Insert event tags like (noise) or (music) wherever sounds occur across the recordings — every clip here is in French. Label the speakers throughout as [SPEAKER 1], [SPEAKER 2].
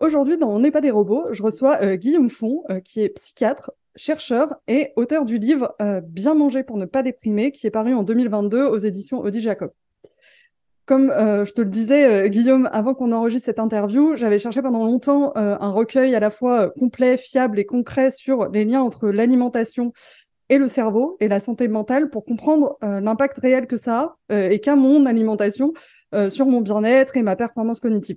[SPEAKER 1] Aujourd'hui, dans On n'est pas des robots, je reçois euh, Guillaume Font, euh, qui est psychiatre, chercheur et auteur du livre euh, Bien manger pour ne pas déprimer, qui est paru en 2022 aux éditions Audi Jacob. Comme je te le disais, Guillaume, avant qu'on enregistre cette interview, j'avais cherché pendant longtemps un recueil à la fois complet, fiable et concret sur les liens entre l'alimentation et le cerveau et la santé mentale pour comprendre l'impact réel que ça a et qu'a mon alimentation sur mon bien-être et ma performance cognitive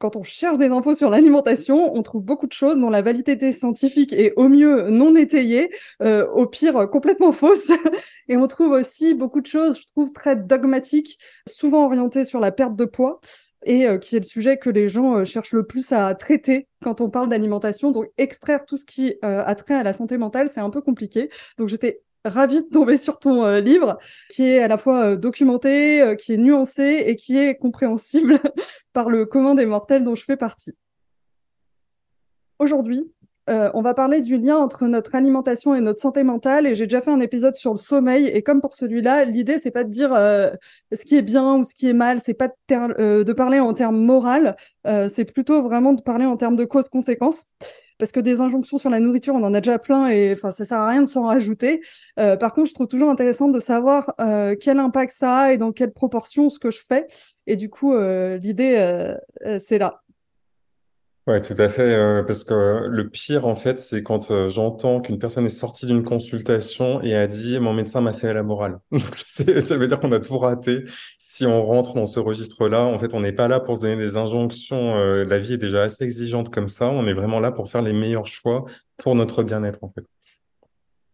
[SPEAKER 1] quand on cherche des infos sur l'alimentation, on trouve beaucoup de choses dont la validité scientifique est au mieux non étayée, euh, au pire complètement fausse. (laughs) Et on trouve aussi beaucoup de choses, je trouve, très dogmatiques, souvent orientées sur la perte de poids et euh, qui est le sujet que les gens euh, cherchent le plus à traiter quand on parle d'alimentation. Donc extraire tout ce qui a trait à la santé mentale, c'est un peu compliqué. Donc j'étais ravie de tomber sur ton euh, livre, qui est à la fois euh, documenté, euh, qui est nuancé et qui est compréhensible (laughs) par le commun des mortels dont je fais partie. Aujourd'hui, on va parler du lien entre notre alimentation et notre santé mentale. Et j'ai déjà fait un épisode sur le sommeil. Et comme pour celui-là, l'idée c'est pas de dire ce qui est bien ou ce qui est mal. C'est pas de, parler en termes moral. c'est plutôt vraiment de parler en termes de causes-conséquences parce que des injonctions sur la nourriture, on en a déjà plein et enfin ça sert à rien de s'en rajouter. Euh, par contre, je trouve toujours intéressant de savoir euh, quel impact ça a et dans quelle proportion ce que je fais. Et du coup, euh, l'idée, c'est là.
[SPEAKER 2] Ouais, tout à fait. Euh, parce que le pire, en fait, c'est quand euh, j'entends qu'une personne est sortie d'une consultation et a dit mon médecin m'a fait à la morale. (laughs) Donc, ça veut dire qu'on a tout raté. Si on rentre dans ce registre-là, en fait, on n'est pas là pour se donner des injonctions. Euh, la vie est déjà assez exigeante comme ça. On est vraiment là pour faire les meilleurs choix pour notre bien-être, en fait.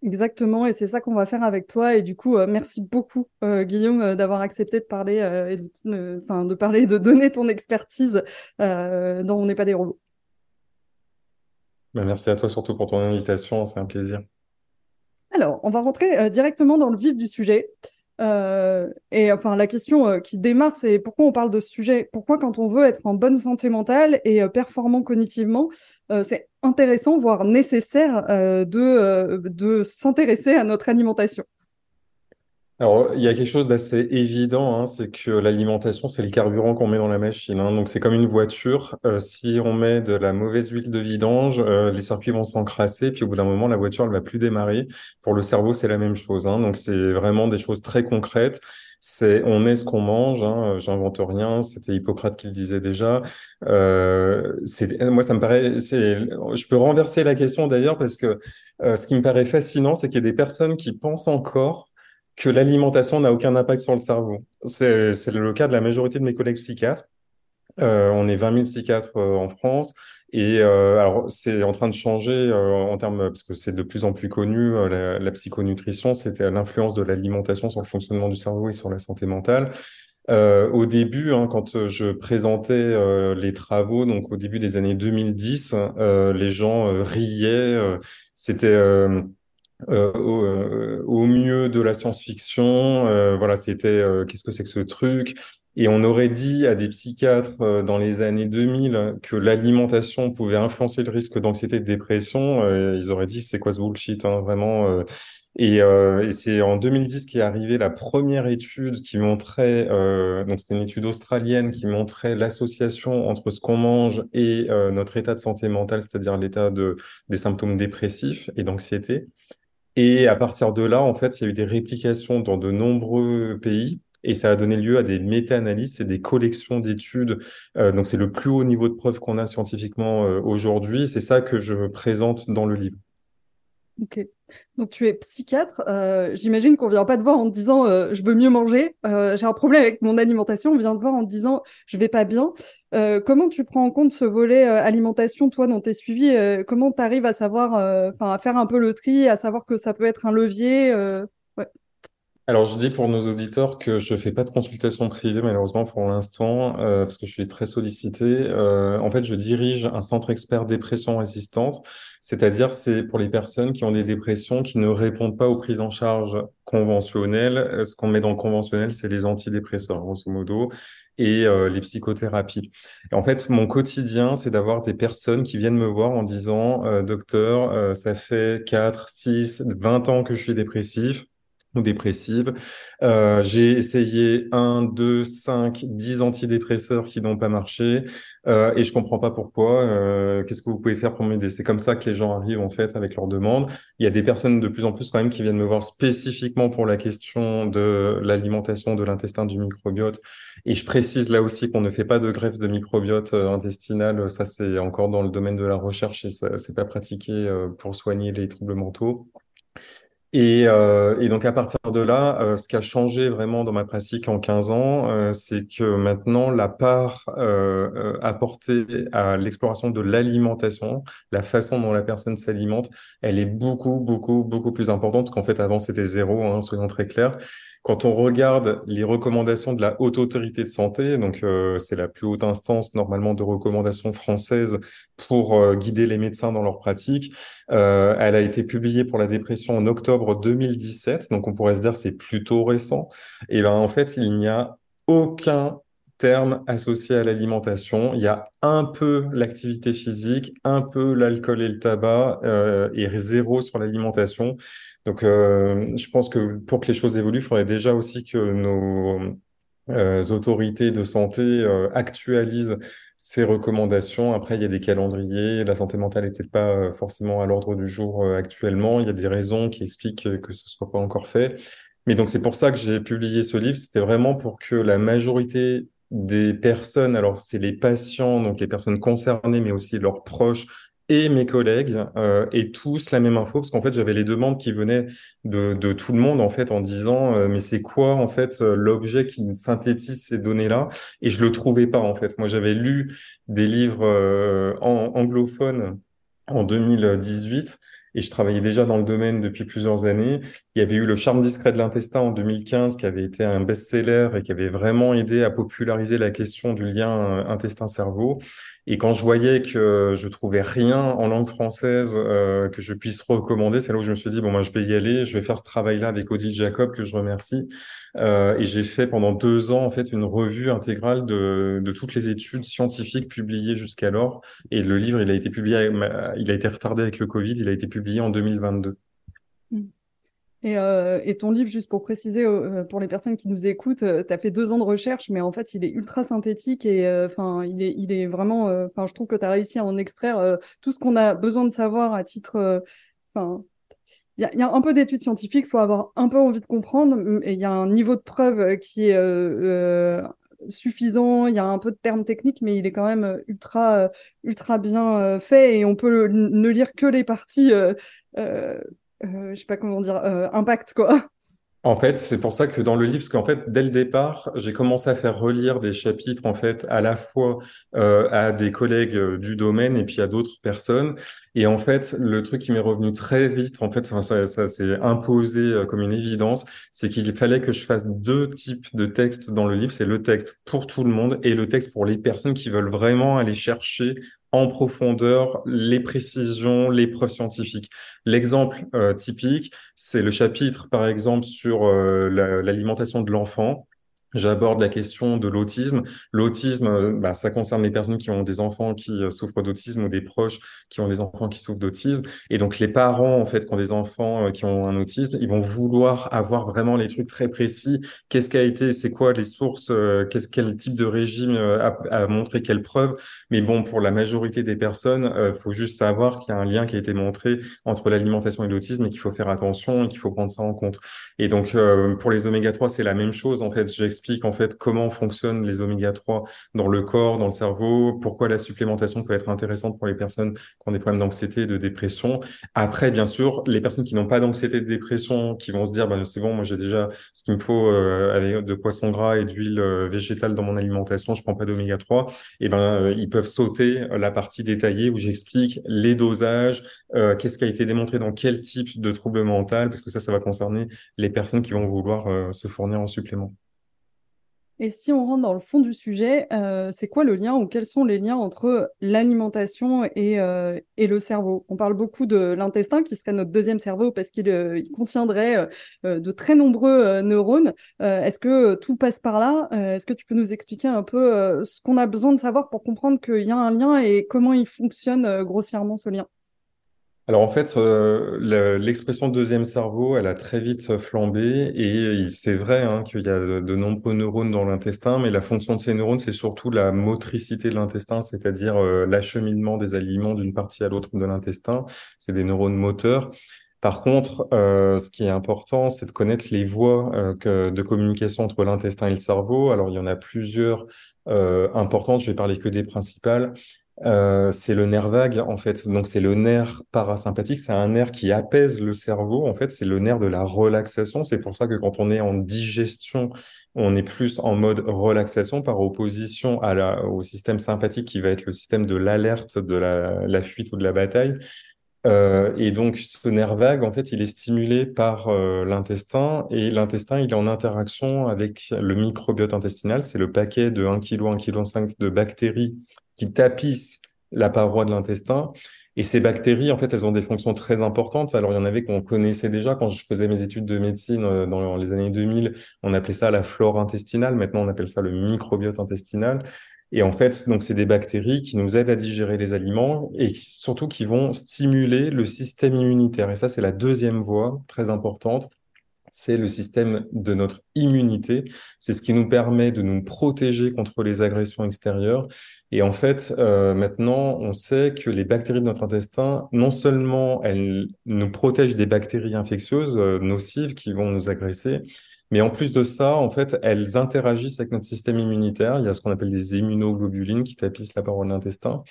[SPEAKER 1] Exactement, et c'est ça qu'on va faire avec toi. Et du coup, merci beaucoup, Guillaume, d'avoir accepté de parler et de, de parler, de donner ton expertise dans On n'est pas des robots.
[SPEAKER 2] Bah, merci à toi surtout pour ton invitation, c'est un plaisir.
[SPEAKER 1] Alors, on va rentrer euh, directement dans le vif du sujet. Euh, et enfin, la question euh, qui démarre, c'est pourquoi on parle de ce sujet? Pourquoi, quand on veut être en bonne santé mentale et performant cognitivement, c'est intéressant, voire nécessaire, de, de s'intéresser à notre alimentation?
[SPEAKER 2] Alors, il y a quelque chose d'assez évident, hein, c'est que l'alimentation, c'est le carburant qu'on met dans la machine. Hein. donc, c'est comme une voiture. Euh, si on met de la mauvaise huile de vidange, euh, les circuits vont s'encrasser, puis au bout d'un moment, la voiture, elle va plus démarrer. Pour le cerveau, c'est la même chose. Hein. donc, c'est vraiment des choses très concrètes. C'est on est ce qu'on mange. Hein, J'invente rien. C'était Hippocrate qui le disait déjà. Euh, moi, ça me paraît. Je peux renverser la question d'ailleurs parce que euh, ce qui me paraît fascinant, c'est qu'il y a des personnes qui pensent encore que l'alimentation n'a aucun impact sur le cerveau. C'est le cas de la majorité de mes collègues psychiatres. Euh, on est 20 000 psychiatres euh, en France. Et euh, alors, c'est en train de changer en termes, parce que c'est de plus en plus connu, la, la, psychonutrition, c'était l'influence de l'alimentation sur le fonctionnement du cerveau et sur la santé mentale. au début, hein, quand je présentais les travaux, donc au début des années 2010, les gens riaient. c'était euh, euh, au, mieux de la science-fiction. Euh, voilà, c'était qu'est-ce que c'est que ce truc? Et on aurait dit à des psychiatres dans les années 2000 que l'alimentation pouvait influencer le risque d'anxiété et de dépression. ils auraient dit c'est quoi ce bullshit, hein, vraiment. Et, c'est en 2010 qu'est arrivée la première étude qui montrait, donc c'était une étude australienne qui montrait l'association entre ce qu'on mange et notre état de santé mentale, c'est-à-dire l'état de, des symptômes dépressifs et d'anxiété. Et à partir de là, en fait, il y a eu des réplications dans de nombreux pays. et ça a donné lieu à des méta-analyses et des collections d'études. Euh, donc c'est le plus haut niveau de preuve qu'on a scientifiquement euh, aujourd'hui. C'est ça que je présente dans le livre.
[SPEAKER 1] Ok. Donc tu es psychiatre. Euh, j'imagine qu'on vient pas te voir en te disant euh, je veux mieux manger, euh, j'ai un problème avec mon alimentation. On vient te voir en te disant je vais pas bien. comment tu prends en compte ce volet alimentation toi dans tes suivis? Comment tu arrives à savoir, enfin à faire un peu le tri, à savoir que ça peut être un levier.
[SPEAKER 2] Alors, je dis pour nos auditeurs que je fais pas de consultation privée, malheureusement, pour l'instant, euh, parce que je suis très sollicité. Euh, en fait, je dirige un centre expert dépression résistante, c'est-à-dire c'est pour les personnes qui ont des dépressions qui ne répondent pas aux prises en charge conventionnelles. Euh, ce qu'on met dans le conventionnel, c'est les antidépresseurs, grosso modo, et les psychothérapies. Et en fait, mon quotidien, c'est d'avoir des personnes qui viennent me voir en disant, docteur, ça fait 4, 6, 20 ans que je suis dépressif dépressive. Euh, j'ai essayé 1, 2, 5, 10 antidépresseurs qui n'ont pas marché euh, et je comprends pas pourquoi. Euh, Qu'est-ce que vous pouvez faire pour m'aider? C'est comme ça que les gens arrivent en fait avec leurs demandes. Il y a des personnes de plus en plus quand même qui viennent me voir spécifiquement pour la question de l'alimentation de l'intestin du microbiote. Et je précise là aussi qu'on ne fait pas de greffe de microbiote intestinal. Ça c'est encore dans le domaine de la recherche et ça c'est pas pratiqué pour soigner les troubles mentaux. Et, euh, et, donc à partir de là, euh, ce qui a changé vraiment dans ma pratique en 15 ans, euh, c'est que maintenant la part euh, euh, apportée à l'exploration de l'alimentation, la façon dont la personne s'alimente, elle est beaucoup, beaucoup, beaucoup plus importante qu'en fait avant c'était zéro, hein, soyons très clairs. Quand on regarde les recommandations de la Haute Autorité de Santé, donc euh, c'est la plus haute instance normalement de recommandations françaises pour euh, guider les médecins dans leur pratique, euh, elle a été publiée pour la dépression en octobre 2017, donc on pourrait se dire c'est plutôt récent. Et ben en fait, il n'y a aucun terme associé à l'alimentation. Il y a un peu l'activité physique, un peu l'alcool et le tabac, euh, et zéro sur l'alimentation. Donc, euh, je pense que pour que les choses évoluent, il faudrait déjà aussi que nos euh, autorités de santé actualisent ces recommandations. Après, il y a des calendriers. La santé mentale peut-être pas forcément à l'ordre du jour actuellement. Il y a des raisons qui expliquent que ce soit pas encore fait. Mais donc, c'est pour ça que j'ai publié ce livre. C'était vraiment pour que la majorité des personnes, alors c'est les patients, donc les personnes concernées, mais aussi leurs proches, et mes collègues euh, et tous la même info parce qu'en fait j'avais les demandes qui venaient de, de, tout le monde en fait en disant euh, mais c'est quoi en fait euh, l'objet qui synthétise ces données là et je le trouvais pas en fait moi j'avais lu des livres euh, en, anglophones en 2018 et je travaillais déjà dans le domaine depuis plusieurs années. Il y avait eu Le charme discret de l'intestin en 2015 qui avait été un best-seller et qui avait vraiment aidé à populariser la question du lien intestin-cerveau. Et quand je voyais que je trouvais rien en langue française euh, que je puisse recommander, c'est là où je me suis dit bon moi je vais y aller, je vais faire ce travail-là avec Odile Jacob que je remercie. Euh, et j'ai fait pendant deux ans en fait une revue intégrale de, de toutes les études scientifiques publiées jusqu'alors. Et le livre il a été publié, il a été retardé avec le Covid, il a été publié en 2022.
[SPEAKER 1] Et, euh, et, ton livre, juste pour préciser euh, pour les personnes qui nous écoutent, euh, tu as fait deux ans de recherche, mais en fait, il est ultra synthétique et euh, enfin, il, est, il est vraiment. Euh, enfin, je trouve que tu as réussi à en extraire tout ce qu'on a besoin de savoir à titre. Enfin, il y a, y a, un peu d'études scientifiques, il faut avoir un peu envie de comprendre, et il y a un niveau de preuve qui est suffisant. Il y a un peu de termes techniques, mais il est quand même ultra, ultra bien fait et on peut ne lire que les parties euh, je sais pas comment dire, euh, impact, quoi.
[SPEAKER 2] En fait, c'est pour ça que dans le livre, parce qu'en fait, dès le départ, j'ai commencé à faire relire des chapitres, en fait, à la fois euh, à des collègues euh, du domaine et puis à d'autres personnes. Et en fait, le truc qui m'est revenu très vite, en fait, ça, s'est imposé euh, comme une évidence, c'est qu'il fallait que je fasse deux types de textes dans le livre. C'est le texte pour tout le monde et le texte pour les personnes qui veulent vraiment aller chercher en profondeur les précisions, les preuves scientifiques. L'exemple euh, typique, c'est le chapitre, par exemple, sur euh, l'alimentation de l'enfant. J'aborde la question de l'autisme. L'autisme, euh, bah, ça concerne les personnes qui ont des enfants qui euh, souffrent d'autisme ou des proches qui ont des enfants qui souffrent d'autisme. Et donc, les parents, en fait, qui ont des enfants euh, qui ont un autisme, ils vont vouloir avoir vraiment les trucs très précis. Qu'est-ce qui a été, c'est quoi les sources, qu'est-ce, quel type de régime a, montré quelle preuve. Mais bon, pour la majorité des personnes, il faut juste savoir qu'il y a un lien qui a été montré entre l'alimentation et l'autisme et qu'il faut faire attention et qu'il faut prendre ça en compte. Et donc, pour les oméga 3, c'est la même chose. En fait, j'explique en fait comment fonctionnent les oméga 3 dans le corps, dans le cerveau, pourquoi la supplémentation peut être intéressante pour les personnes qui ont des problèmes d'anxiété, de dépression. Après, bien sûr, les personnes qui n'ont pas d'anxiété, de dépression, qui vont se dire, ben, c'est bon, moi j'ai déjà ce qu'il me faut euh, avec de poisson gras et d'huile euh, végétale dans mon alimentation, je prends pas d'oméga 3, et ben euh, ils peuvent sauter la partie détaillée où j'explique les dosages, qu'est-ce qui a été démontré dans quel type de trouble mental, parce que ça, ça va concerner les personnes qui vont vouloir se fournir en supplément.
[SPEAKER 1] Et si on rentre dans le fond du sujet, euh, c'est quoi le lien ou quels sont les liens entre l'alimentation et, euh, et, le cerveau? On parle beaucoup de l'intestin qui serait notre deuxième cerveau parce qu'il euh, contiendrait de très nombreux neurones. Est-ce que tout passe par là? Est-ce que tu peux nous expliquer un peu ce qu'on a besoin de savoir pour comprendre qu'il y a un lien et comment il fonctionne grossièrement ce lien?
[SPEAKER 2] Alors en fait, euh, l'expression deuxième cerveau, elle a très vite flambé et c'est vrai hein, qu'il y a de, nombreux neurones dans l'intestin, mais la fonction de ces neurones, c'est surtout la motricité de l'intestin, c'est-à-dire euh, l'acheminement des aliments d'une partie à l'autre de l'intestin. C'est des neurones moteurs. Par contre, euh, ce qui est important, c'est de connaître les voies de communication entre l'intestin et le cerveau. Alors, il y en a plusieurs importantes, je vais parler que des principales. Euh, c'est le nerf vague en fait. Donc c'est le nerf parasympathique, c'est un nerf qui apaise le cerveau. En fait, c'est le nerf de la relaxation. C'est pour ça que quand on est en digestion, on est plus en mode relaxation par opposition au système sympathique qui va être le système de l'alerte, de la, fuite ou de la bataille. Euh, et donc, ce nerf vague, en fait, il est stimulé par euh, l'intestin et l'intestin, il est en interaction avec le microbiote intestinal. C'est le paquet de 1 kg, 1,5 kg de bactéries qui tapissent la paroi de l'intestin. Et ces bactéries, en fait, elles ont des fonctions très importantes. Alors, il y en avait qu'on connaissait déjà quand je faisais mes études de médecine euh, dans les années 2000. On appelait ça la flore intestinale. Maintenant, on appelle ça le microbiote intestinal. Et en fait, donc, c'est des bactéries qui nous aident à digérer les aliments et surtout qui vont stimuler le système immunitaire. Et ça, c'est la deuxième voie très importante c'est le système de notre immunité. C'est ce qui nous permet de nous protéger contre les agressions extérieures. Et en fait, euh, maintenant, on sait que les bactéries de notre intestin, non seulement elles nous protègent des bactéries infectieuses euh, nocives qui vont nous agresser, mais en plus de ça, en fait, elles interagissent avec notre système immunitaire. Il y a ce qu'on appelle des immunoglobulines qui tapissent la paroi de l'intestin.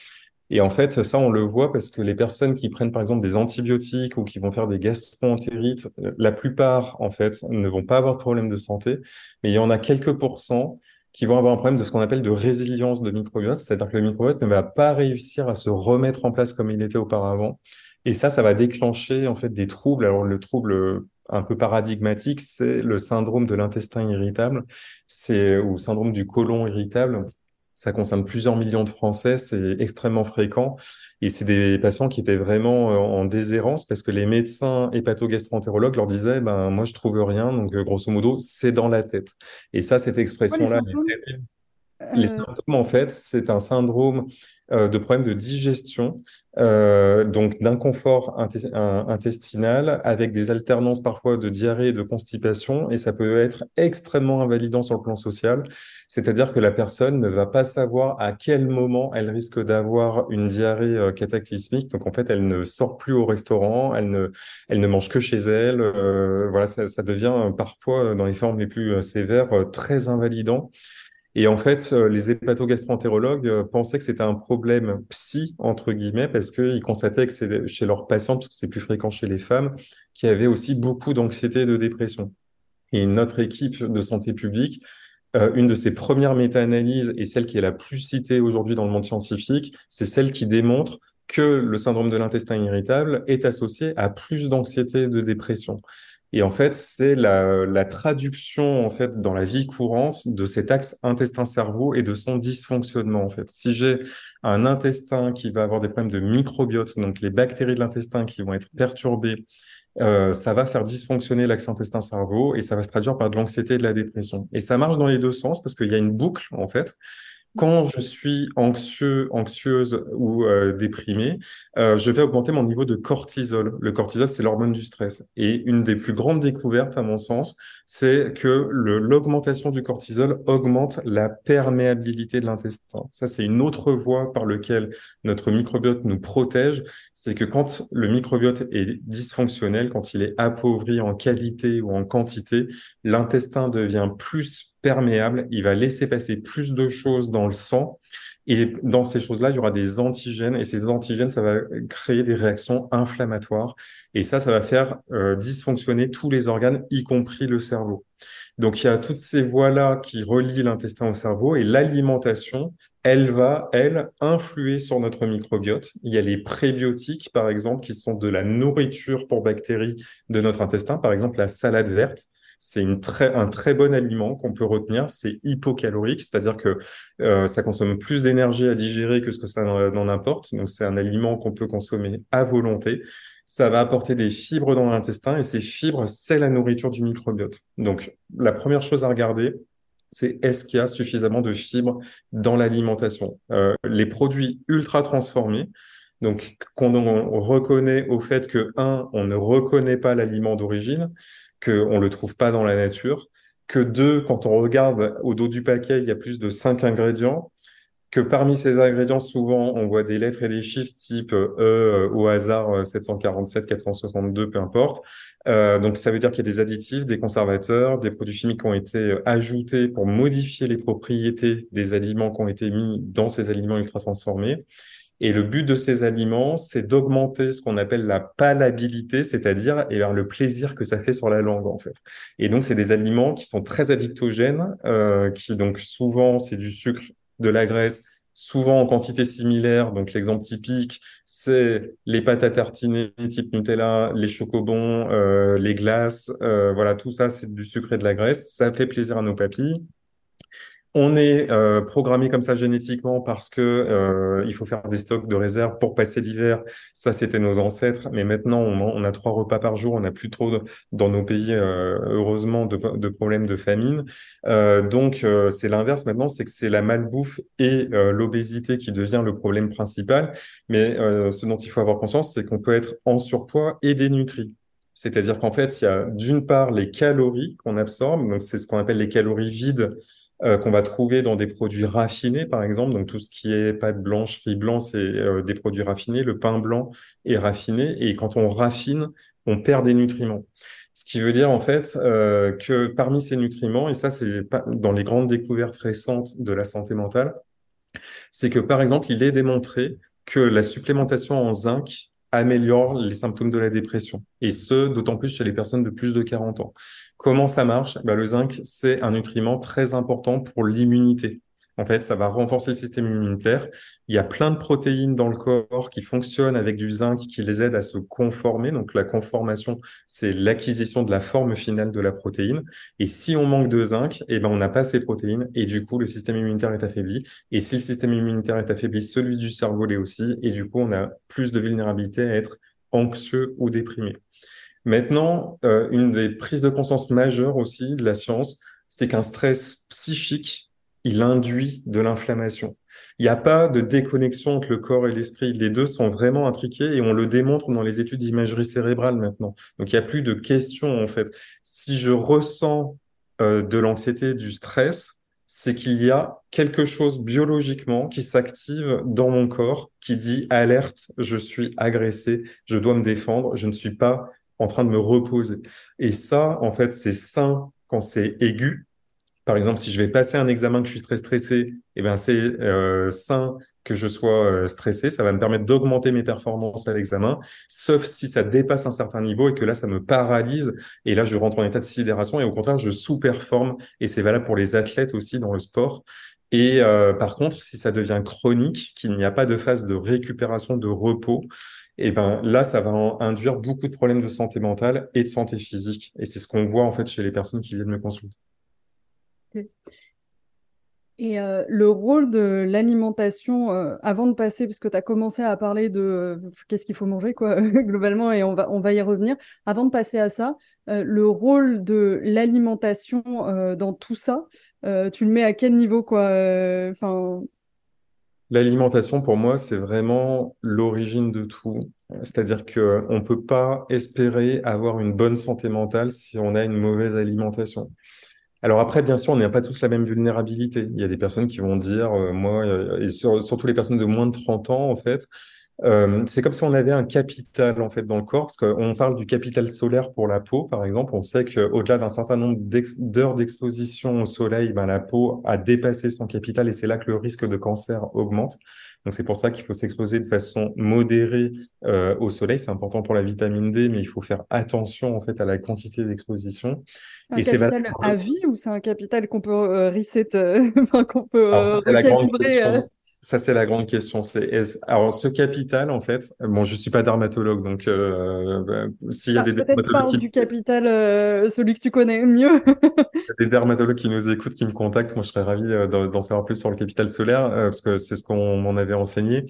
[SPEAKER 2] Et en fait, ça, on le voit parce que les personnes qui prennent, par exemple, des antibiotiques ou qui vont faire des gastro-entérites, euh, la plupart, en fait, ne vont pas avoir de problème de santé, mais il y en a quelques pourcents qui vont avoir un problème de ce qu'on appelle de résilience de microbiote, c'est-à-dire que le microbiote ne va pas réussir à se remettre en place comme il était auparavant. Et ça, ça va déclencher, en fait, des troubles. Alors, le trouble un peu paradigmatique, c'est le syndrome de l'intestin irritable, c'est, ou syndrome du côlon irritable. Ça concerne plusieurs millions de Français, c'est extrêmement fréquent. Et c'est des patients qui étaient vraiment euh, en déshérence parce que les médecins hépatogastroentérologues leur disaient ben, Moi, je trouve rien. Donc, euh, grosso modo, c'est dans la tête. Et ça, cette expression-là, les euh, symptômes, en fait, c'est un syndrome euh, de problèmes de digestion, euh, donc d'inconfort intestinal, avec des alternances parfois de diarrhée et de constipation, et ça peut être extrêmement invalidant sur le plan social, c'est-à-dire que la personne ne va pas savoir à quel moment elle risque d'avoir une diarrhée cataclysmique, donc en fait, elle ne sort plus au restaurant, elle ne, elle ne mange que chez elle, voilà, ça, devient parfois, dans les formes les plus sévères, très invalidant. Et en fait, euh, les hépatogastroentérologues euh, pensaient que c'était un problème psy, entre guillemets, parce qu'ils constataient que c'est chez leurs patients, parce que c'est plus fréquent chez les femmes, qui avaient aussi beaucoup d'anxiété et de dépression. Et notre équipe de santé publique, euh, une de ses premières méta-analyses, et celle qui est la plus citée aujourd'hui dans le monde scientifique, c'est celle qui démontre que le syndrome de l'intestin irritable est associé à plus d'anxiété et de dépression. Et en fait, c'est la, traduction en fait dans la vie courante de cet axe intestin-cerveau et de son dysfonctionnement. En fait, si j'ai un intestin qui va avoir des problèmes de microbiote, donc les bactéries de l'intestin qui vont être perturbées, euh, ça va faire dysfonctionner l'axe intestin-cerveau et ça va se traduire par de l'anxiété et de la dépression. Et ça marche dans les deux sens parce qu'il y a une boucle, en fait, quand je suis anxieux, anxieuse ou euh, déprimée, euh, je vais augmenter mon niveau de cortisol. Le cortisol, c'est l'hormone du stress. Et une des plus grandes découvertes, à mon sens, c'est que l'augmentation du cortisol augmente la perméabilité de l'intestin. Ça, c'est une autre voie par laquelle notre microbiote nous protège. C'est que quand le microbiote est dysfonctionnel, quand il est appauvri en qualité ou en quantité, l'intestin devient plus perméable, il va laisser passer plus de choses dans le sang. Et dans ces choses-là, il y aura des antigènes et ces antigènes, ça va créer des réactions inflammatoires. Et ça, ça va faire euh, dysfonctionner tous les organes, y compris le cerveau. Donc, il y a toutes ces voies-là qui relient l'intestin au cerveau et l'alimentation, elle va, elle, influer sur notre microbiote. Il y a les prébiotiques, par exemple, qui sont de la nourriture pour bactéries de notre intestin, par exemple la salade verte. C'est un très bon aliment qu'on peut retenir. C'est hypocalorique, c'est-à-dire que euh, ça consomme plus d'énergie à digérer que ce que ça n'en apporte. Donc, c'est un aliment qu'on peut consommer à volonté. Ça va apporter des fibres dans l'intestin et ces fibres, c'est la nourriture du microbiote. Donc, la première chose à regarder, c'est est-ce qu'il y a suffisamment de fibres dans l'alimentation? Euh, les produits ultra transformés, donc qu'on reconnaît au fait que, un, on ne reconnaît pas l'aliment d'origine, qu'on ne le trouve pas dans la nature, que deux, quand on regarde au dos du paquet, il y a plus de cinq ingrédients, que parmi ces ingrédients, souvent, on voit des lettres et des chiffres type E euh, au hasard 747, 462, peu importe. Euh, donc, ça veut dire qu'il y a des additifs, des conservateurs, des produits chimiques qui ont été euh, ajoutés pour modifier les propriétés des aliments qui ont été mis dans ces aliments ultra transformés. Et le but de ces aliments, c'est d'augmenter ce qu'on appelle la palabilité, c'est-à-dire eh le plaisir que ça fait sur la langue, en fait. Et donc, c'est des aliments qui sont très addictogènes, euh, qui donc souvent, c'est du sucre, de la graisse, souvent en quantité similaire. Donc, l'exemple typique, c'est les pâtes à tartiner type Nutella, les chocobons, euh, les glaces. Euh, voilà, tout ça, c'est du sucre et de la graisse. Ça fait plaisir à nos papilles. On est euh, programmé comme ça génétiquement parce que euh, il faut faire des stocks de réserve pour passer l'hiver. Ça, c'était nos ancêtres, mais maintenant on, a trois repas par jour. On n'a plus trop dans nos pays, euh, heureusement, de, problèmes de famine. donc c'est l'inverse maintenant, c'est que c'est la malbouffe et l'obésité qui devient le problème principal. Mais ce dont il faut avoir conscience, c'est qu'on peut être en surpoids et dénutri. C'est-à-dire qu'en fait, il y a d'une part les calories qu'on absorbe, donc c'est ce qu'on appelle les calories vides euh, qu'on va trouver dans des produits raffinés, par exemple. Donc, tout ce qui est pâte blanche, riz blanc, c'est euh, des produits raffinés. Le pain blanc est raffiné. Et quand on raffine, on perd des nutriments. Ce qui veut dire, en fait, euh, que parmi ces nutriments, et ça, c'est dans les grandes découvertes récentes de la santé mentale, c'est que, par exemple, il est démontré que la supplémentation en zinc améliore les symptômes de la dépression. Et ce, d'autant plus chez les personnes de plus de 40 ans. Comment ça marche? Bah, Le zinc, c'est un nutriment très important pour l'immunité. En fait, ça va renforcer le système immunitaire. Il y a plein de protéines dans le corps qui fonctionnent avec du zinc qui les aident à se conformer. Donc, la conformation, c'est l'acquisition de la forme finale de la protéine. Et si on manque de zinc, eh ben, on n'a pas ces protéines et du coup, le système immunitaire est affaibli. Et si le système immunitaire est affaibli, celui du cerveau l'est aussi. Et du coup, on a plus de vulnérabilité à être anxieux ou déprimé. Maintenant, euh, une des prises de conscience majeures aussi de la science, c'est qu'un stress psychique, il induit de l'inflammation. Il n'y a pas de déconnexion entre le corps et l'esprit. Les deux sont vraiment intriqués et on le démontre dans les études d'imagerie cérébrale maintenant. Donc, il n'y a plus de question, en fait. Si je ressens euh, de l'anxiété, du stress, c'est qu'il y a quelque chose biologiquement qui s'active dans mon corps qui dit alerte, je suis agressé, je dois me défendre, je ne suis pas en train de me reposer. Et ça, en fait, c'est sain quand c'est aigu. Par exemple, si je vais passer un examen que je suis très stressé, eh ben c'est euh, sain que je sois euh, stressé. Ça va me permettre d'augmenter mes performances à l'examen, sauf si ça dépasse un certain niveau et que là, ça me paralyse. Et là, je rentre en état de sidération et au contraire, je sous-performe. Et c'est valable pour les athlètes aussi dans le sport. Et euh, par contre, si ça devient chronique, qu'il n'y a pas de phase de récupération, de repos, et ben là, ça va induire beaucoup de problèmes de santé mentale et de santé physique. Et c'est ce qu'on voit en fait chez les personnes qui viennent me consulter.
[SPEAKER 1] Et euh, le rôle de l'alimentation, euh, avant de passer, puisque tu as commencé à parler de euh, qu'est-ce qu'il faut manger, quoi, (laughs) globalement, et on va, on va y revenir. Avant de passer à ça, le rôle de l'alimentation dans tout ça, tu le mets à quel niveau, quoi Enfin.
[SPEAKER 2] L'alimentation, pour moi, c'est vraiment l'origine de tout. C'est-à-dire qu'on ne peut pas espérer avoir une bonne santé mentale si on a une mauvaise alimentation. Alors après, bien sûr, on n'a pas tous la même vulnérabilité. Il y a des personnes qui vont dire, euh, moi, euh, et surtout les personnes de moins de 30 ans, en fait, euh, c'est comme si on avait un capital en fait dans le corps, parce qu'on parle du capital solaire pour la peau, par exemple. On sait qu'au-delà d'un certain nombre d'heures d'exposition au soleil, ben, la peau a dépassé son capital et c'est là que le risque de cancer augmente. Donc c'est pour ça qu'il faut s'exposer de façon modérée euh, au soleil. C'est important pour la vitamine D, mais il faut faire attention en fait à la quantité d'exposition.
[SPEAKER 1] Un capital à vie ou c'est un capital qu'on peut euh, reset, euh, (laughs) qu'on peut
[SPEAKER 2] Alors, ça, c'est la grande question. Ça, c'est la grande question. C'est alors ce capital, en fait. Bon, je suis pas dermatologue, donc euh, s'il y a
[SPEAKER 1] ah,
[SPEAKER 2] des
[SPEAKER 1] peut-être parle du capital, celui que tu connais mieux. (laughs)
[SPEAKER 2] des dermatologues qui nous écoutent, qui me contactent, moi, je serais ravi d'en savoir plus sur le capital solaire parce que c'est ce qu'on m'en avait enseigné.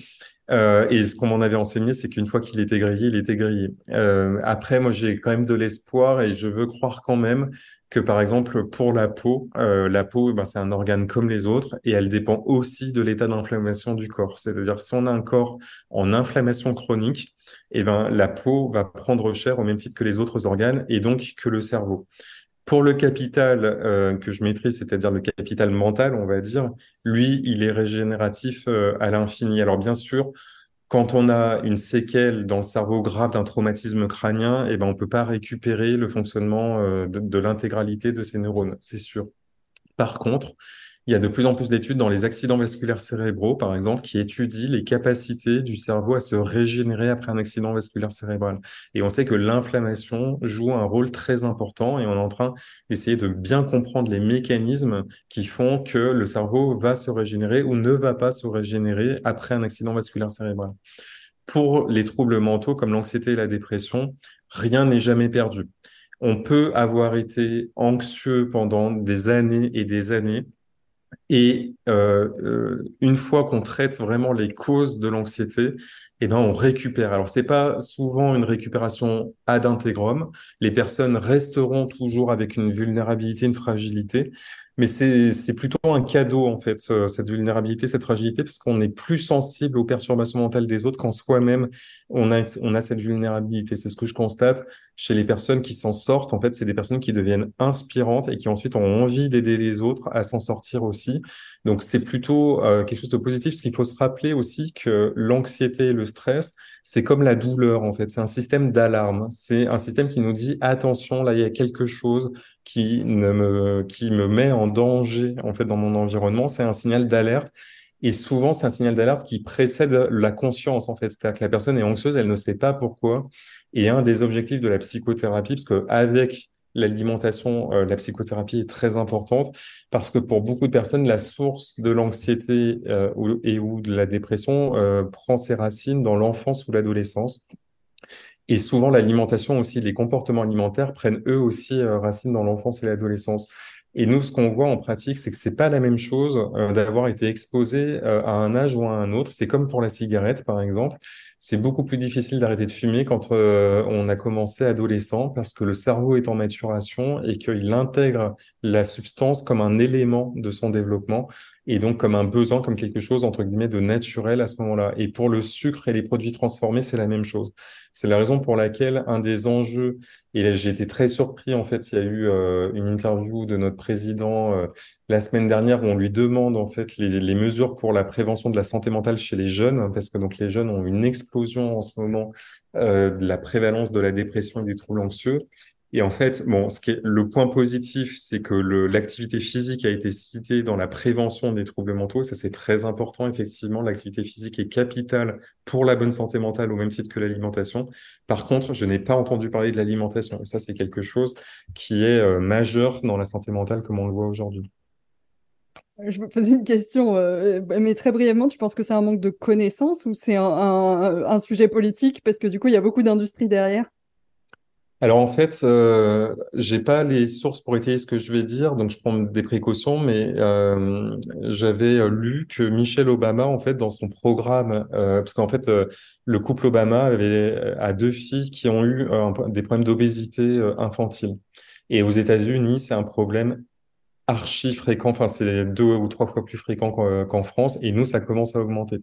[SPEAKER 2] Euh, et ce qu'on m'en avait enseigné, c'est qu'une fois qu'il était grillé, il était grillé. Euh, après, moi, j'ai quand même de l'espoir et je veux croire quand même que, par exemple, pour la peau, euh, la peau, ben, c'est un organe comme les autres et elle dépend aussi de l'état d'inflammation du corps. C'est-à-dire, si on a un corps en inflammation chronique, et eh ben, la peau va prendre cher au même titre que les autres organes et donc que le cerveau. Pour le capital euh, que je maîtrise, c'est-à-dire le capital mental, on va dire, lui, il est régénératif euh, à l'infini. Alors bien sûr, quand on a une séquelle dans le cerveau grave d'un traumatisme crânien, eh ben, on ne peut pas récupérer le fonctionnement euh, de, de l'intégralité de ces neurones, c'est sûr. Par contre, il y a de plus en plus d'études dans les accidents vasculaires cérébraux, par exemple, qui étudient les capacités du cerveau à se régénérer après un accident vasculaire cérébral. Et on sait que l'inflammation joue un rôle très important et on est en train d'essayer de bien comprendre les mécanismes qui font que le cerveau va se régénérer ou ne va pas se régénérer après un accident vasculaire cérébral. Pour les troubles mentaux comme l'anxiété et la dépression, rien n'est jamais perdu. On peut avoir été anxieux pendant des années et des années et euh, euh, une fois qu'on traite vraiment les causes de l'anxiété, eh ben on récupère. Alors c'est pas souvent une récupération ad integrum. Les personnes resteront toujours avec une vulnérabilité, une fragilité, mais c'est plutôt un cadeau, en fait, cette vulnérabilité, cette fragilité, parce qu'on est plus sensible aux perturbations mentales des autres quand soi-même, on a, on a cette vulnérabilité. C'est ce que je constate chez les personnes qui s'en sortent. En fait, c'est des personnes qui deviennent inspirantes et qui ensuite ont envie d'aider les autres à s'en sortir aussi. Donc, c'est plutôt euh, quelque chose de positif, parce qu'il faut se rappeler aussi que l'anxiété et le stress, c'est comme la douleur, en fait. C'est un système d'alarme. C'est un système qui nous dit, attention, là, il y a quelque chose qui, ne me, qui me met en danger, en fait, dans mon environnement. C'est un signal d'alerte. Et souvent, c'est un signal d'alerte qui précède la conscience, en fait. C'est-à-dire que la personne est anxieuse, elle ne sait pas pourquoi. Et un des objectifs de la psychothérapie, parce qu'avec l'alimentation, euh, la psychothérapie est très importante parce que pour beaucoup de personnes, la source de l'anxiété euh, et ou de la dépression euh, prend ses racines dans l'enfance ou l'adolescence. Et souvent, l'alimentation aussi, les comportements alimentaires prennent eux aussi racine dans l'enfance et l'adolescence. Et nous, ce qu'on voit en pratique, c'est que c'est pas la même chose d'avoir été exposé à un âge ou à un autre. C'est comme pour la cigarette, par exemple c'est beaucoup plus difficile d'arrêter de fumer quand euh, on a commencé adolescent parce que le cerveau est en maturation et qu'il intègre la substance comme un élément de son développement et donc comme un besoin, comme quelque chose entre guillemets de naturel à ce moment-là. Et pour le sucre et les produits transformés, c'est la même chose. C'est la raison pour laquelle un des enjeux, et j'ai été très surpris en fait, il y a eu euh, une interview de notre président euh, la semaine dernière où on lui demande en fait les, mesures pour la prévention de la santé mentale chez les jeunes, parce que donc les jeunes ont une explosion en ce moment euh, de la prévalence de la dépression et du trouble anxieux. Et en fait, bon, le point positif, c'est que l'activité physique a été citée dans la prévention des troubles mentaux. Ça, c'est très important, effectivement. L'activité physique est capitale pour la bonne santé mentale au même titre que l'alimentation. Par contre, je n'ai pas entendu parler de l'alimentation. Et ça, c'est quelque chose qui est euh, majeur dans la santé mentale comme on le voit aujourd'hui.
[SPEAKER 1] Je me posais une question, euh, mais très brièvement, tu penses que c'est un manque de connaissances ou c'est un, sujet politique? Parce que du coup, il y a beaucoup d'industries derrière
[SPEAKER 2] Alors en fait, euh, j'ai pas les sources pour étayer ce que je vais dire, donc je prends des précautions, mais euh, j'avais lu que Michelle Obama, en fait, dans son programme, euh, parce qu'en fait, euh, le couple Obama avait a deux filles qui ont eu euh, des problèmes d'obésité euh, infantile. Et aux États-Unis, c'est un problème archi fréquent, enfin c'est deux ou trois fois plus fréquent qu'en qu'en France, et nous, ça commence à augmenter.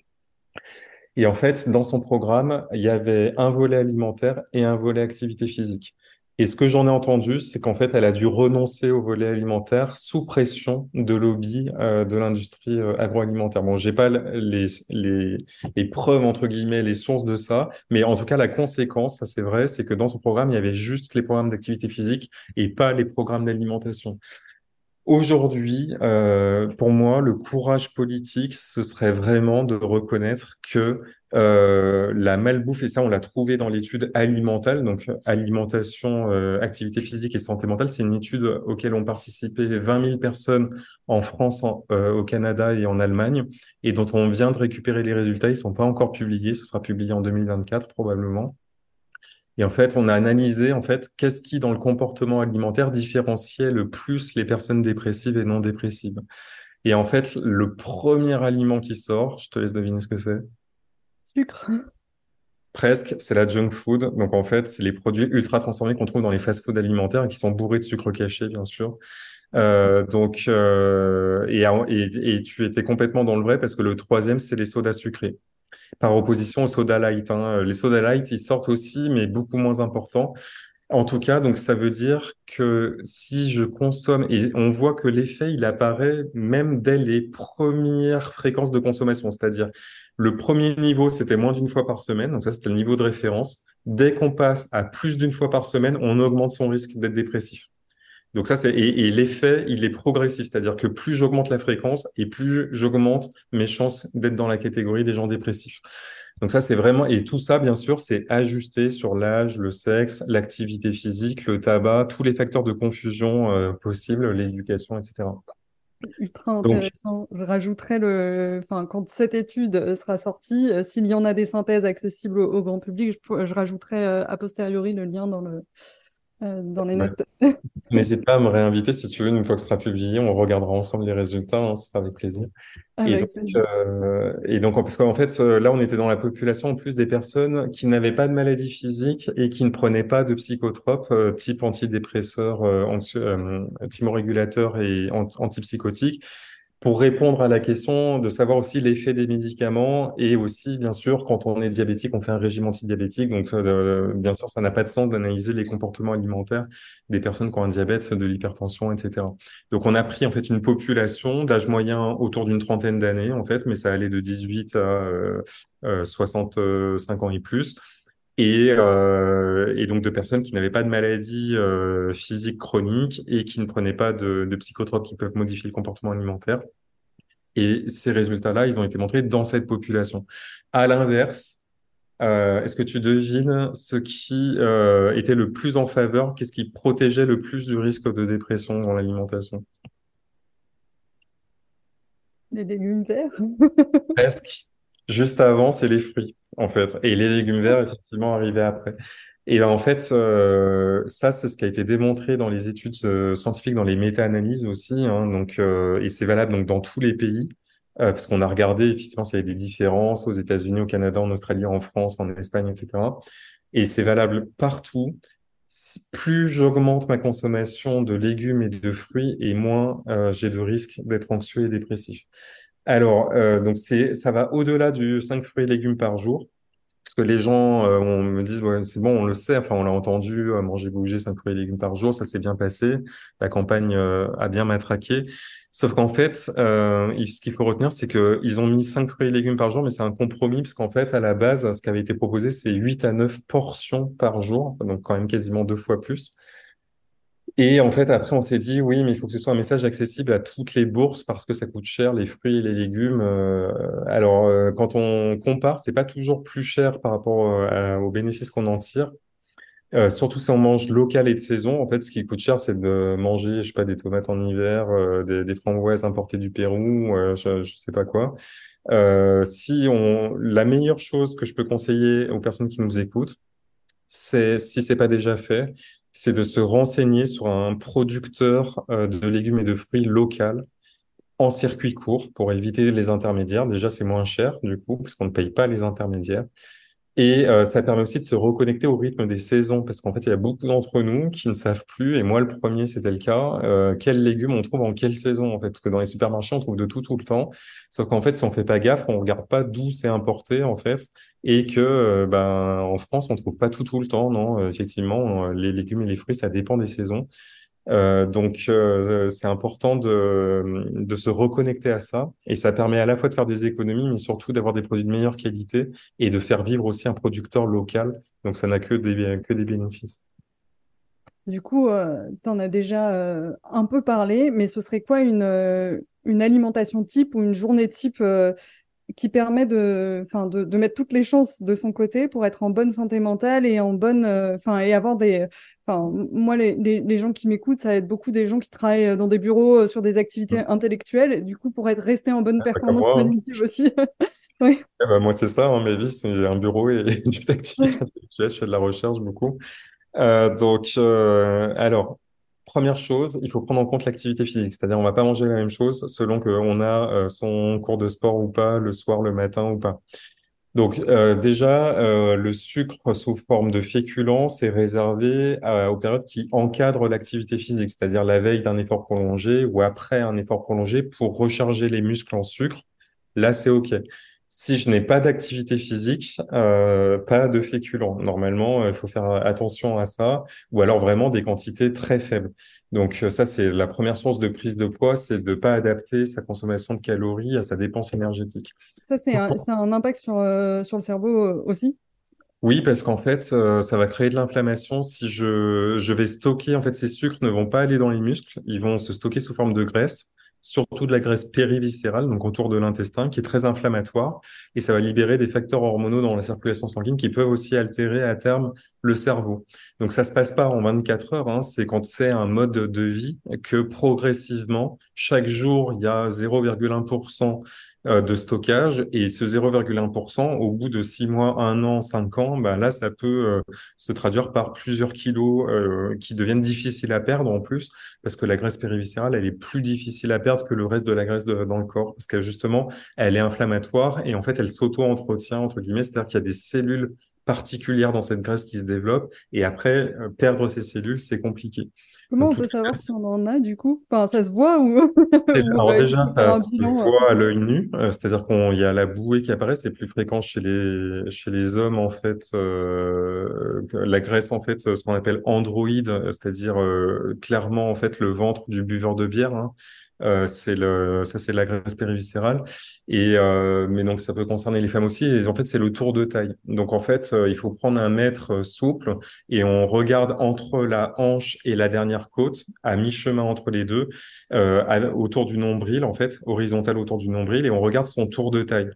[SPEAKER 2] Et en fait, dans son programme, il y avait un volet alimentaire et un volet activité physique. Et ce que j'en ai entendu, c'est qu'en fait, elle a dû renoncer au volet alimentaire sous pression de lobby euh, de l'industrie euh, agroalimentaire. Bon, j'ai pas les, les, les preuves, entre guillemets, les sources de ça, mais en tout cas, la conséquence, ça c'est vrai, c'est que dans son programme, il y avait juste les programmes d'activité physique et pas les programmes d'alimentation. Aujourd'hui, euh, pour moi, le courage politique, ce serait vraiment de reconnaître que euh, la malbouffe, et ça on l'a trouvé dans l'étude alimentale, donc alimentation, euh, activité physique et santé mentale, c'est une étude auquel ont participé 20 000 personnes en France, euh, au Canada et en Allemagne, et dont on vient de récupérer les résultats. Ils sont pas encore publiés, ce sera publié en 2024 probablement. Et en fait, on a analysé en fait qu'est-ce qui dans le comportement alimentaire différenciait le plus les personnes dépressives et non dépressives. Et en fait, le premier aliment qui sort, je te laisse deviner ce que c'est.
[SPEAKER 1] Sucre.
[SPEAKER 2] Presque, c'est la junk food. Donc en fait, c'est les produits ultra transformés qu'on trouve dans les fast-foods alimentaires et qui sont bourrés de sucre caché, bien sûr. Euh, donc euh, et, et, et tu étais complètement dans le vrai parce que le troisième, c'est les sodas sucrés par opposition aux soda light. Hein. Les soda light, ils sortent aussi, mais beaucoup moins importants. En tout cas, donc ça veut dire que si je consomme, et on voit que l'effet, il apparaît même dès les premières fréquences de consommation, c'est-à-dire le premier niveau, c'était moins d'une fois par semaine, donc ça c'était le niveau de référence. Dès qu'on passe à plus d'une fois par semaine, on augmente son risque d'être dépressif. Donc ça, c'est et, et l'effet, il est progressif, c'est-à-dire que plus j'augmente la fréquence et plus j'augmente mes chances d'être dans la catégorie des gens dépressifs. Donc ça, c'est vraiment et tout ça, bien sûr, c'est ajusté sur l'âge, le sexe, l'activité physique, le tabac, tous les facteurs de confusion euh, possibles, l'éducation, etc.
[SPEAKER 1] Ultra intéressant. Donc, je rajouterai le, enfin, quand cette étude sera sortie, euh, s'il y en a des synthèses accessibles au, au grand public, je, je rajouterai euh, a posteriori le lien dans le euh, dans les notes. (laughs)
[SPEAKER 2] N'hésite pas à me réinviter si tu veux, une fois que ce sera publié, on regardera ensemble les résultats, hein, ce sera avec plaisir.
[SPEAKER 1] Avec
[SPEAKER 2] et, donc,
[SPEAKER 1] plaisir.
[SPEAKER 2] euh, et donc, parce qu'en fait, euh, là, on était dans la population en plus des personnes qui n'avaient pas de maladie physique et qui ne prenaient pas de psychotropes euh, type antidépresseurs, anxio- thymorégulateurs et ant- antipsychotiques pour répondre à la question de savoir aussi l'effet des médicaments et aussi, bien sûr, quand on est diabétique, on fait un régime antidiabétique. Donc, euh, bien sûr, ça n'a pas de sens d'analyser les comportements alimentaires des personnes qui ont un diabète, de l'hypertension, etc. Donc, on a pris en fait une population d'âge moyen autour d'une trentaine d'années, en fait, mais ça allait de 18 à euh, euh, 65 ans et plus. Et, euh, et donc de personnes qui n'avaient pas de maladie euh, physique chronique et qui ne prenaient pas de, de psychotropes qui peuvent modifier le comportement alimentaire. Et ces résultats-là, ils ont été montrés dans cette population. À l'inverse, euh, est-ce que tu devines ce qui euh, était le plus en faveur, qu'est-ce qui protégeait le plus du risque de dépression dans l'alimentation?
[SPEAKER 1] Les légumes verts.
[SPEAKER 2] Presque. Juste avant, c'est les fruits, en fait. Et les légumes verts, effectivement, arrivaient après. Et là, en fait, euh, ça, c'est ce qui a été démontré dans les études euh, scientifiques, dans les méta-analyses aussi. Hein, donc, euh, et c'est valable donc dans tous les pays, parce qu'on a regardé effectivement s'il y avait des différences aux États-Unis, au Canada, en Australie, en France, en Espagne, etc. Et c'est valable partout. Plus j'augmente ma consommation de légumes et de fruits, et moins j'ai de risque d'être anxieux et dépressif. Alors, euh, donc c'est, ça va au-delà du 5 fruits et légumes par jour. Parce que les gens euh, on me disent, ouais, c'est bon, on le sait, enfin, on l'a entendu, euh, manger, bouger, 5 fruits et légumes par jour, ça s'est bien passé. La campagne euh, a bien matraqué. Sauf qu'en fait, euh, ce qu'il faut retenir, c'est qu'ils ont mis 5 fruits et légumes par jour, mais c'est un compromis, parce qu'en fait, à la base, ce qui avait été proposé, c'est 8 à 9 portions par jour, donc quand même quasiment deux fois plus. Et en fait, après, on s'est dit, oui, mais il faut que ce soit un message accessible à toutes les bourses parce que ça coûte cher, les fruits et les légumes. Euh, alors, euh, quand on compare, c'est pas toujours plus cher par rapport euh, aux bénéfices qu'on en tire. Surtout si on mange local et de saison. En fait, ce qui coûte cher, c'est de manger, je sais pas, des tomates en hiver, des, des framboises importées du Pérou, je, je sais pas quoi. Si on, la meilleure chose que je peux conseiller aux personnes qui nous écoutent, c'est, si c'est pas déjà fait, c'est de se renseigner sur un producteur euh, de légumes et de fruits local en circuit court pour éviter les intermédiaires. Déjà, c'est moins cher du coup, parce qu'on ne paye pas les intermédiaires. Et euh, ça permet aussi de se reconnecter au rythme des saisons, parce qu'en fait, il y a beaucoup d'entre nous qui ne savent plus, et moi le premier, c'était le cas, euh, quels légumes on trouve en quelle saison, en fait, parce que dans les supermarchés, on trouve de tout tout le temps, sauf qu'en fait, si on fait pas gaffe, on regarde pas d'où c'est importé, en fait, et que euh, ben en France, on trouve pas tout tout le temps, non, effectivement, les légumes et les fruits, ça dépend des saisons. Euh, donc, euh, c'est important de, se reconnecter à ça. Et ça permet à la fois de faire des économies, mais surtout d'avoir des produits de meilleure qualité et de faire vivre aussi un producteur local. Donc, ça n'a que des, bénéfices.
[SPEAKER 1] Du coup, euh, tu en as déjà un peu parlé, mais ce serait quoi une alimentation type ou une journée type qui permet de, de, de, mettre toutes les chances de son côté pour être en bonne santé mentale et en bonne, enfin, et avoir des, Enfin, moi, les, les, gens qui m'écoutent, ça va être beaucoup des gens qui travaillent euh, dans des bureaux euh, sur des activités mm. intellectuelles. du coup, pour être resté en bonne ah, performance hein. cognitive aussi. (laughs)
[SPEAKER 2] oui. Eh ben, moi, c'est ça, hein, ma vie, c'est un bureau et (laughs) des activités intellectuelles. Je fais de la recherche beaucoup. Euh, donc, euh, alors, première chose, il faut prendre en compte l'activité physique. C'est-à-dire, on va pas manger la même chose selon qu'on a euh, son cours de sport ou pas, le soir, le matin ou pas. Donc euh, déjà, euh, le sucre sous forme de féculent, c'est réservé aux périodes qui encadrent l'activité physique, c'est-à-dire la veille d'un effort prolongé ou après un effort prolongé pour recharger les muscles en sucre. Là, c'est OK. Si je n'ai pas d'activité physique, euh, pas de féculents. Normalement, il faut faire attention à ça, ou alors vraiment des quantités très faibles. Donc ça, c'est la première source de prise de poids, c'est de ne pas adapter sa consommation de calories à sa dépense énergétique.
[SPEAKER 1] Ça, c'est un, un, impact sur, euh, sur le cerveau euh, aussi?
[SPEAKER 2] Oui, parce qu'en fait, ça va créer de l'inflammation. Si je, je vais stocker, en fait, ces sucres ne vont pas aller dans les muscles, ils vont se stocker sous forme de graisse surtout de la graisse périviscérale, donc autour de l'intestin, qui est très inflammatoire, et ça va libérer des facteurs hormonaux dans la circulation sanguine qui peuvent aussi altérer à terme le cerveau. Donc ça se passe pas en 24 heures, hein, c'est quand c'est un mode de vie que progressivement, chaque jour, il y a 0,1% euh, de stockage et ce 0,1%, au bout de 6 mois, 1 an, 5 ans, ben là, ça peut euh, se traduire par plusieurs kilos euh, qui deviennent difficiles à perdre en plus, parce que la graisse périviscérale, elle est plus difficile à perdre que le reste de la graisse dans le corps, parce que justement, elle est inflammatoire et en fait, elle s'auto-entretient, entre guillemets, c'est-à-dire qu'il y a des cellules particulière dans cette graisse qui se développe. Et après, euh, perdre ces cellules, c'est compliqué.
[SPEAKER 1] Comment on peut savoir si on en a du coup? Enfin, Ça se voit ou (laughs)
[SPEAKER 2] Alors déjà, ça se voit à l'œil nu. Euh, c'est-à-dire qu'il y a la bouée qui apparaît. C'est plus fréquent chez les, chez les hommes, en fait. Euh, la graisse, en fait, ce qu'on appelle androïde, c'est-à-dire clairement, en fait, le ventre du buveur de bière. Hein. Euh, c'est le, ça c'est la graisse périviscérale. Et euh, mais donc ça peut concerner les femmes aussi. Et en fait c'est le tour de taille. Donc en fait euh, il faut prendre un mètre souple et on regarde entre la hanche et la dernière côte, à mi-chemin entre les deux, autour du nombril en fait, horizontal autour du nombril, et on regarde son tour de taille.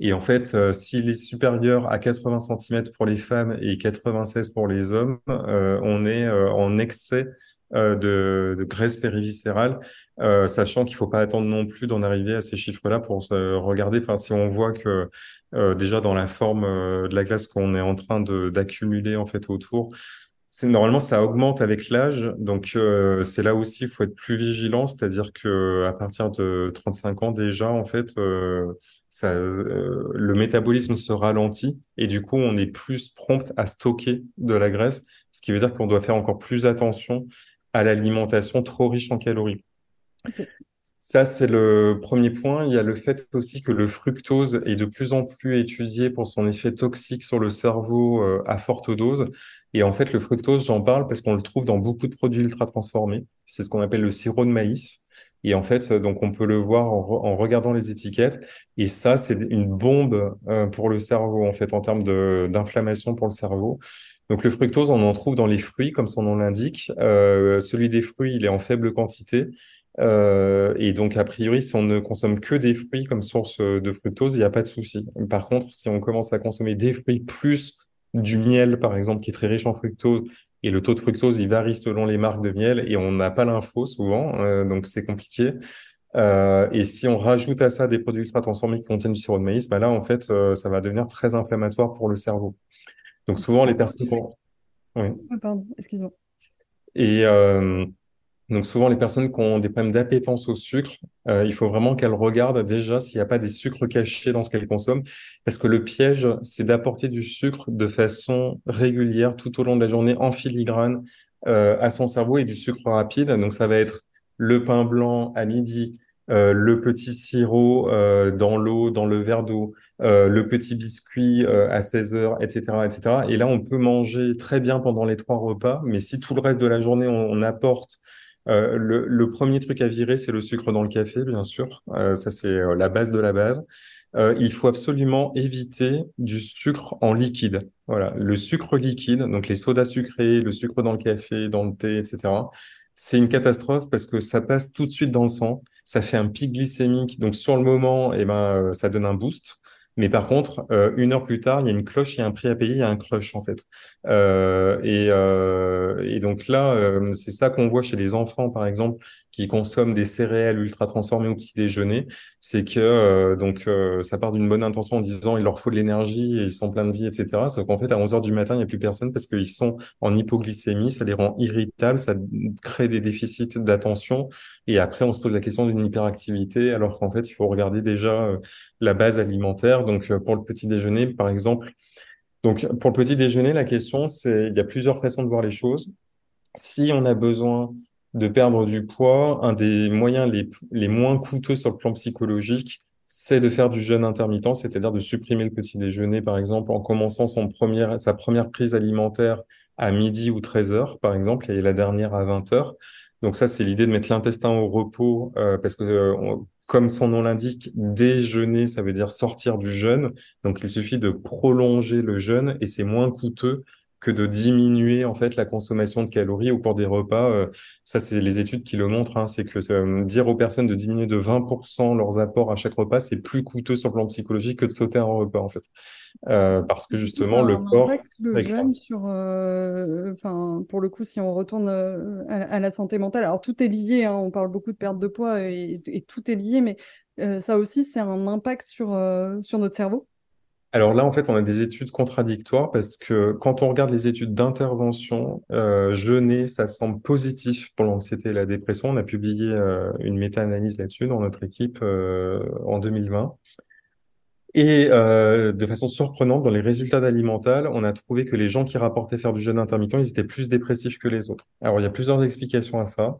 [SPEAKER 2] Et en fait, s'il est supérieur à 80 cm pour les femmes et 96 pour les hommes, on est en excès de, de, graisse périviscérale, euh, sachant qu'il ne faut pas attendre non plus d'en arriver à ces chiffres-là pour se regarder. Enfin, si on voit que euh, déjà dans la forme de la glace qu'on est en train d'accumuler en fait autour, normalement ça augmente avec l'âge, donc c'est là aussi il faut être plus vigilant, c'est-à-dire que à partir de 35 ans déjà en fait le métabolisme se ralentit. Et du coup on est plus prompt à stocker de la graisse, ce qui veut dire qu'on doit faire encore plus attention à l'alimentation trop riche en calories. Ça, c'est le premier point. Il y a le fait aussi que le fructose est de plus en plus étudié pour son effet toxique sur le cerveau euh, à forte dose. Et en fait, le fructose, j'en parle parce qu'on le trouve dans beaucoup de produits ultra transformés. C'est ce qu'on appelle le sirop de maïs. Et en fait, donc on peut le voir en, regardant les étiquettes. Et ça, c'est une bombe euh, pour le cerveau, en fait, en termes d'inflammation pour le cerveau. Donc le fructose, on en trouve dans les fruits, comme son nom l'indique. Euh, celui des fruits, il est en faible quantité. Euh, et donc, a priori, si on ne consomme que des fruits comme source de fructose, il n'y a pas de souci. Par contre, si on commence à consommer des fruits plus du miel, par exemple, qui est très riche en fructose, et le taux de fructose, il varie selon les marques de miel, et on n'a pas l'info souvent, euh, donc c'est compliqué. Et si on rajoute à ça des produits ultra transformés qui contiennent du sirop de maïs, bah là, en fait, ça va devenir très inflammatoire pour le cerveau. Donc souvent, les personnes Oui.
[SPEAKER 1] Pardon, excuse-moi.
[SPEAKER 2] Et euh, donc souvent, les personnes qui ont des problèmes d'appétence au sucre, euh, il faut vraiment qu'elles regardent déjà s'il n'y a pas des sucres cachés dans ce qu'elles consomment, parce que le piège, c'est d'apporter du sucre de façon régulière tout au long de la journée en filigrane euh, à son cerveau et du sucre rapide. Donc ça va être le pain blanc à midi, euh, le petit sirop euh, dans l'eau, dans le verre d'eau, euh, le petit biscuit à 16 heures, etc., etc. Et là, on peut manger très bien pendant les trois repas, mais si tout le reste de la journée, on, apporte le, le, premier truc à virer, c'est le sucre dans le café, bien sûr. Ça, c'est la base de la base. Il faut absolument éviter du sucre en liquide. Voilà, le sucre liquide, donc les sodas sucrés, le sucre dans le café, dans le thé, etc. C'est une catastrophe parce que ça passe tout de suite dans le sang, ça fait un pic glycémique, donc sur le moment, eh ben, ça donne un boost. Mais par contre, euh, une heure plus tard, il y a une cloche, il y a un prix à payer, il y a un crush en fait. Euh, et, euh, et, donc là, euh, c'est ça qu'on voit chez les enfants, par exemple, qui consomment des céréales ultra transformées au petit déjeuner, c'est que euh, donc euh, ça part d'une bonne intention en disant il leur faut de l'énergie et ils sont pleins de vie, etc. Sauf qu'en fait, à 11 heures du matin, il n'y a plus personne parce qu'ils sont en hypoglycémie, ça les rend irritables, ça crée des déficits d'attention. Et après, on se pose la question d'une hyperactivité, alors qu'en fait, il faut regarder déjà la base alimentaire. Donc, euh, pour le petit déjeuner, par exemple, donc pour le petit déjeuner, la question, c'est il y a plusieurs façons de voir les choses. Si on a besoin de perdre du poids, un des moyens les, les moins coûteux sur le plan psychologique, c'est de faire du jeûne intermittent, c'est-à-dire de supprimer le petit déjeuner, par exemple, en commençant son première, sa première prise alimentaire à midi ou 13 heures, par exemple, et la dernière à 20 heures. Donc ça, c'est l'idée de mettre l'intestin au repos, euh, parce que euh, comme son nom l'indique, déjeuner, ça veut dire sortir du jeûne. Donc, il suffit de prolonger le jeûne et c'est moins coûteux que de diminuer en fait la consommation de calories au cours des repas. Euh, ça, c'est les études qui le montrent. Hein, c'est que euh, dire aux personnes de diminuer de 20% leurs apports à chaque repas, c'est plus coûteux sur le plan psychologique que de sauter un repas en fait, euh, parce que justement le corps.
[SPEAKER 1] le jeûne sur, enfin pour le coup, si on retourne à, à, la santé mentale, alors tout est lié. Hein, on parle beaucoup de perte de poids et, et tout est lié, mais ça aussi, c'est un impact sur sur notre cerveau.
[SPEAKER 2] Alors là, en fait, on a des études contradictoires parce que quand on regarde les études d'intervention, euh, jeûner, ça semble positif pour l'anxiété et la dépression. On a publié euh, une méta-analyse là-dessus dans notre équipe euh, en 2020. Et de façon surprenante, dans les résultats d'Alimental, on a trouvé que les gens qui rapportaient faire du jeûne intermittent, ils étaient plus dépressifs que les autres. Alors, il y a plusieurs explications à ça.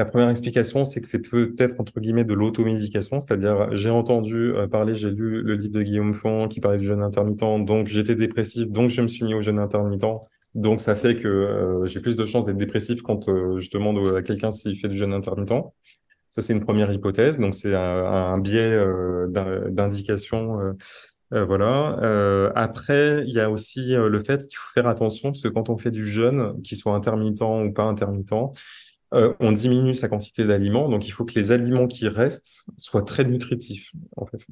[SPEAKER 2] La première explication, c'est que c'est peut-être entre guillemets de l'automédication, c'est-à-dire j'ai entendu euh, parler, j'ai lu le livre de Guillaume Font qui parlait du jeûne intermittent, donc j'étais dépressif, donc je me suis mis au jeûne intermittent. Donc ça fait que euh, j'ai plus de chances d'être dépressif quand je demande à quelqu'un s'il fait du jeûne intermittent. Ça, c'est une première hypothèse. Donc c'est un, biais euh, d'indication. Voilà. après, il y a aussi le fait qu'il faut faire attention parce que quand on fait du jeûne, qu'il soit intermittent ou pas intermittent, euh, on diminue sa quantité d'aliments. Donc, il faut que les aliments qui restent soient très nutritifs.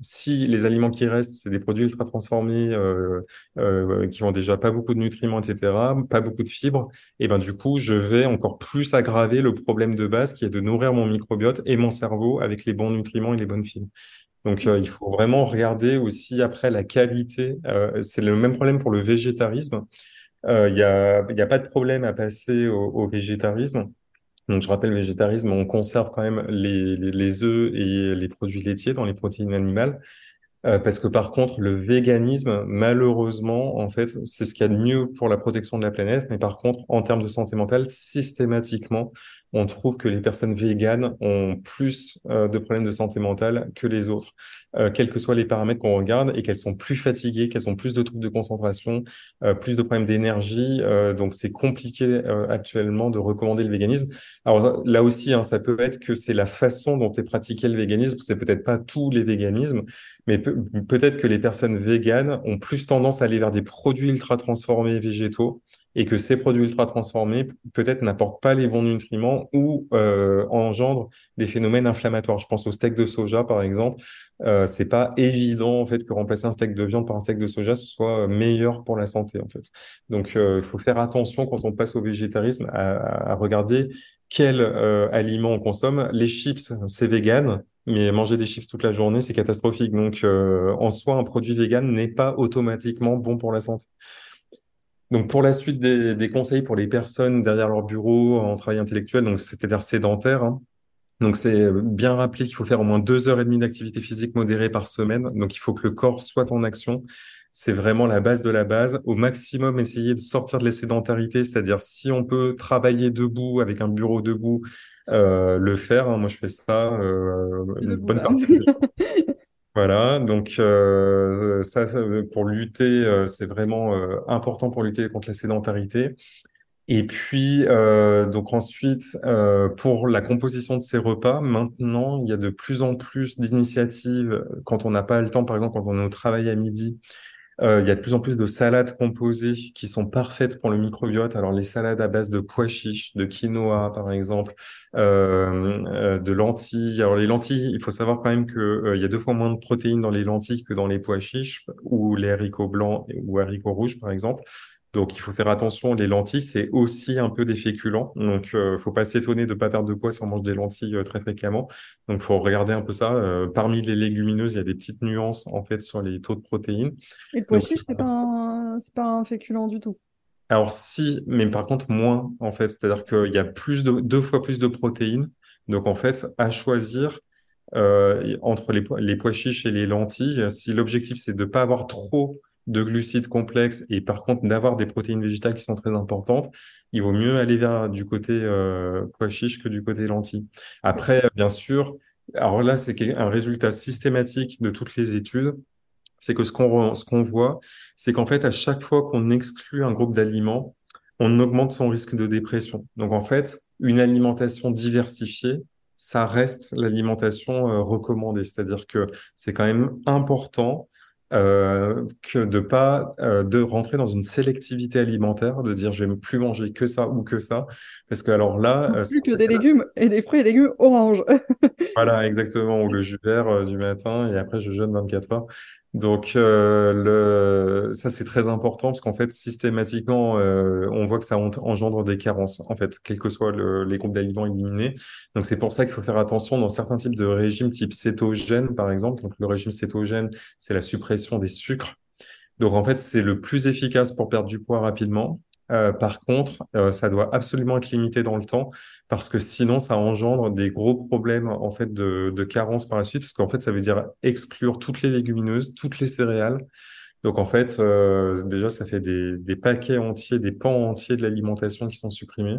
[SPEAKER 2] Si les aliments qui restent, c'est des produits ultra transformés euh, euh, qui ont déjà pas beaucoup de nutriments, etc., pas beaucoup de fibres, et ben du coup, je vais encore plus aggraver le problème de base qui est de nourrir mon microbiote et mon cerveau avec les bons nutriments et les bonnes fibres. Donc, euh, il faut vraiment regarder aussi après la qualité. Euh, c'est le même problème pour le végétarisme. Il n'y a, pas de problème à passer au végétarisme donc, je rappelle, végétarisme, on conserve quand même les, les, œufs et les produits laitiers dans les protéines animales. Euh, parce que par contre, le véganisme, malheureusement, en fait, c'est ce qu'il y a de mieux pour la protection de la planète. Mais par contre, en termes de santé mentale, systématiquement, on trouve que les personnes véganes ont plus euh, de problèmes de santé mentale que les autres, euh, quels que soient les paramètres qu'on regarde, et qu'elles sont plus fatiguées, qu'elles ont plus de troubles de concentration, euh, plus de problèmes d'énergie. Donc, c'est compliqué actuellement de recommander le véganisme. Alors là aussi, hein, ça peut être que c'est la façon dont est pratiqué le véganisme. C'est peut-être pas tous les véganismes, mais pe peut-être que les personnes véganes ont plus tendance à aller vers des produits ultra transformés végétaux et que ces produits ultra transformés peut-être n'apportent pas les bons nutriments ou euh, engendrent des phénomènes inflammatoires. Je pense au steak de soja par exemple. Euh, c'est pas évident en fait que remplacer un steak de viande par un steak de soja ce soit euh, meilleur pour la santé en fait. Donc euh, il faut faire attention quand on passe au végétarisme à, regarder quels aliments on consomme. Les chips, c'est vegan, mais manger des chips toute la journée, c'est catastrophique. Donc, en soi, un produit vegan n'est pas automatiquement bon pour la santé. Donc pour la suite des, des conseils pour les personnes derrière leur bureau en travail intellectuel, donc c'est-à-dire sédentaire, hein. Donc c'est bien rappelé qu'il faut faire au moins deux heures et demie d'activité physique modérée par semaine. Donc il faut que le corps soit en action. C'est vraiment la base de la base. Au maximum, essayer de sortir de la sédentarité, c'est-à-dire si on peut travailler debout avec un bureau debout, euh, le faire. hein. Moi, je fais ça euh, une bonne partie. (laughs) Voilà, donc euh, ça, pour lutter, euh, c'est vraiment euh, important pour lutter contre la sédentarité. Et puis, donc ensuite, pour la composition de ces repas, maintenant, il y a de plus en plus d'initiatives. Quand on n'a pas le temps, par exemple, quand on est au travail à midi, euh, il y a de plus en plus de salades composées qui sont parfaites pour le microbiote. Alors, les salades à base de pois chiches, de quinoa, par exemple, euh, euh, de lentilles. Alors, les lentilles, il faut savoir quand même que, euh, il y a deux fois moins de protéines dans les lentilles que dans les pois chiches ou les haricots blancs ou haricots rouges, par exemple. Donc, il faut faire attention. Les lentilles, c'est aussi un peu des féculents. Donc, euh, faut pas s'étonner de pas perdre de poids si on mange des lentilles euh, très fréquemment. Donc, faut regarder un peu ça. Euh, parmi les légumineuses, il y a des petites nuances en fait sur les taux de protéines.
[SPEAKER 1] Et le pois chiche, c'est pas un... c'est pas un féculent du tout?
[SPEAKER 2] alors si, mais par contre moins en fait. C'est-à-dire qu'il y a plus de deux fois plus de protéines. Donc, en fait, à choisir euh, entre les, pois- les pois chiches et les lentilles, si l'objectif c'est de pas avoir trop de glucides complexes et par contre d'avoir des protéines végétales qui sont très importantes, il vaut mieux aller vers du côté euh, pois chiches que du côté lentilles. Après, bien sûr, alors là, c'est un résultat systématique de toutes les études, c'est que ce qu'on ce voit, c'est qu'en fait, à chaque fois qu'on exclut un groupe d'aliments, on augmente son risque de dépression. Donc en fait, une alimentation diversifiée, ça reste l'alimentation euh, recommandée. C'est-à-dire que c'est quand même important euh, que de pas euh, de rentrer dans une sélectivité alimentaire, de dire je vais plus manger que ça ou que ça, parce que alors là, euh,
[SPEAKER 1] Plus que des légumes et des fruits et légumes orange.
[SPEAKER 2] voilà, exactement, ou (laughs) le jus vert euh, du matin et après je jeûne 24 heures. Donc euh, le... ça c'est très important parce qu'en fait systématiquement euh, on voit que ça en- engendre des carences en fait, quels que soient le- les groupes d'aliments éliminés. Donc c'est pour ça qu'il faut faire attention dans certains types de régimes type cétogène par exemple. Donc le régime cétogène c'est la suppression des sucres. Donc en fait, c'est le plus efficace pour perdre du poids rapidement. Euh, par contre, euh, ça doit absolument être limité dans le temps parce que sinon, ça engendre des gros problèmes en fait de, carence par la suite parce qu'en fait, ça veut dire exclure toutes les légumineuses, toutes les céréales. Donc en fait, euh, déjà, ça fait des, des paquets entiers, des pans entiers de l'alimentation qui sont supprimés.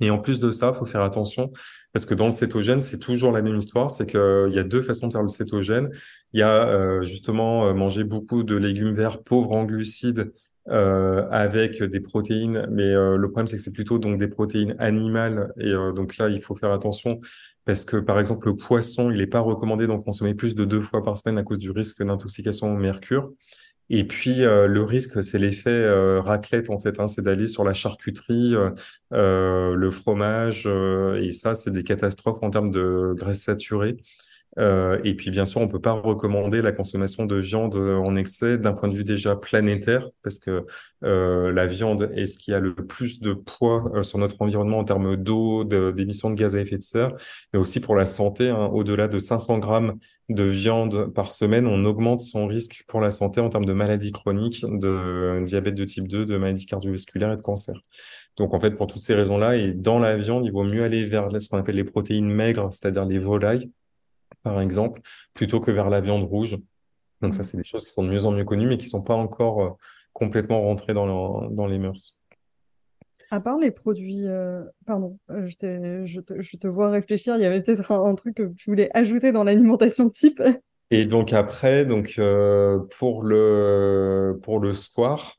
[SPEAKER 2] Et en plus de ça, faut faire attention parce que dans le cétogène, c'est toujours la même histoire. C'est qu'il y a deux façons de faire le cétogène. Il y a justement manger beaucoup de légumes verts pauvres en glucides euh, avec des protéines. Mais euh, le problème, c'est que c'est plutôt donc des protéines animales. Et euh, donc là, il faut faire attention parce que par exemple, le poisson, il n'est pas recommandé d'en consommer plus de deux fois par semaine à cause du risque d'intoxication au mercure. Et puis le risque, c'est l'effet euh, raclette en fait, hein, c'est d'aller sur la charcuterie, le fromage, et ça, c'est des catastrophes en termes de graisse saturée. Euh, et puis bien sûr, on peut pas recommander la consommation de viande en excès d'un point de vue déjà planétaire, parce que euh, la viande est ce qui a le plus de poids euh, sur notre environnement en termes d'eau, de- d'émissions de gaz à effet de serre, mais aussi pour la santé. hein, au-delà de 500 grammes de viande par semaine, on augmente son risque pour la santé en termes de maladies chroniques, de diabète de type 2, de maladies cardiovasculaires et de cancer. Donc en fait, pour toutes ces raisons-là, et dans la viande, il vaut mieux aller vers ce qu'on appelle les protéines maigres, c'est-à-dire les volailles par exemple, plutôt que vers la viande rouge. Donc ça, c'est des choses qui sont de mieux en mieux connues, mais qui sont pas encore euh, complètement rentrées dans, dans les mœurs.
[SPEAKER 1] À part les produits, euh, pardon, euh, je, te, je te vois réfléchir, il y avait peut-être un, un truc que tu voulais ajouter dans l'alimentation type.
[SPEAKER 2] Et donc après, donc euh, pour le pour le square,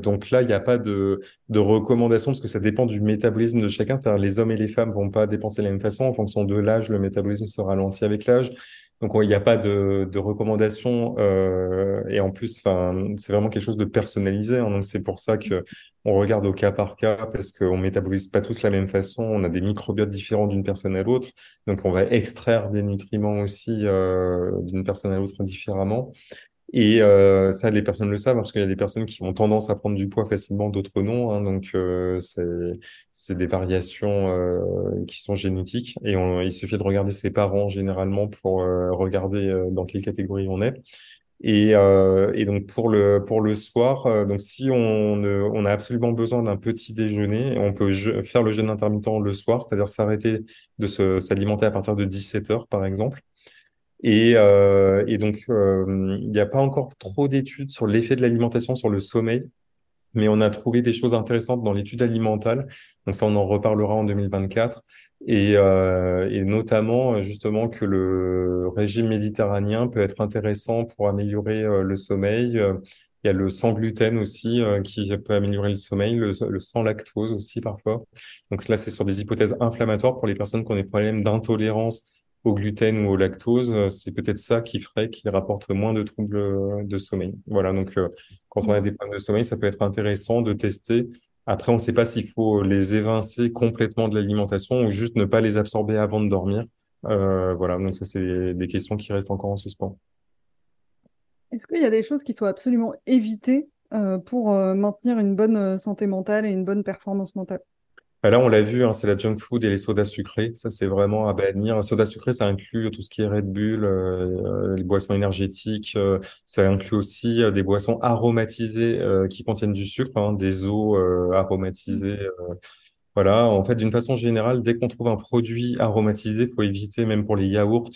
[SPEAKER 2] donc là il n'y a pas de de recommandation parce que ça dépend du métabolisme de chacun. C'est-à-dire les hommes et les femmes vont pas dépenser de la même façon en fonction de l'âge. Le métabolisme se ralentit avec l'âge. Donc il n'y a pas de de recommandation euh, et en plus, enfin c'est vraiment quelque chose de personnalisé. hein. donc c'est pour ça que on regarde au cas par cas parce qu'on métabolise pas tous la même façon. On a des microbiotes différents d'une personne à l'autre. Donc, on va extraire des nutriments aussi euh, d'une personne à l'autre différemment. Et euh, ça, les personnes le savent, hein, parce qu'il y a des personnes qui ont tendance à prendre du poids facilement, d'autres non. hein. donc, euh, c'est, des variations euh, qui sont génétiques. Et il suffit de regarder ses parents généralement pour euh, regarder dans quelle catégorie on est. Et, donc pour le pour le soir, donc si on, on a absolument besoin d'un petit déjeuner, on peut faire le jeûne intermittent le soir, c'est-à-dire s'arrêter de s'alimenter à partir de 17 heures par exemple. Et, euh, et donc euh, il n'y a pas encore trop d'études sur l'effet de l'alimentation sur le sommeil mais on a trouvé des choses intéressantes dans l'étude alimentale. Donc ça, on en reparlera en 2024. Et, euh, et notamment, justement, que le régime méditerranéen peut être intéressant pour améliorer le sommeil. Il y a le sans gluten aussi qui peut améliorer le sommeil, le, le, sans lactose aussi parfois. Donc là, c'est sur des hypothèses inflammatoires pour les personnes qui ont des problèmes d'intolérance au gluten ou au lactose, euh, c'est peut-être ça qui ferait qu'il rapporte moins de troubles euh, de sommeil. Voilà, donc euh, quand on a des problèmes de sommeil, ça peut être intéressant de tester. Après, on ne sait pas s'il faut les évincer complètement de l'alimentation ou juste ne pas les absorber avant de dormir. Euh, voilà, donc ça, c'est des questions qui restent encore en suspens.
[SPEAKER 1] Est-ce qu'il y a des choses qu'il faut absolument éviter pour maintenir une bonne santé mentale et une bonne performance mentale?
[SPEAKER 2] Là, on l'a vu, hein, c'est la junk food et les sodas sucrés. Ça, c'est vraiment à bannir. Soda sucré, ça inclut tout ce qui est Red Bull, euh, les boissons énergétiques. Euh, ça inclut aussi euh, des boissons aromatisées qui contiennent du sucre, hein, des eaux aromatisées. voilà. En fait, d'une façon générale, dès qu'on trouve un produit aromatisé, faut éviter, même pour les yaourts,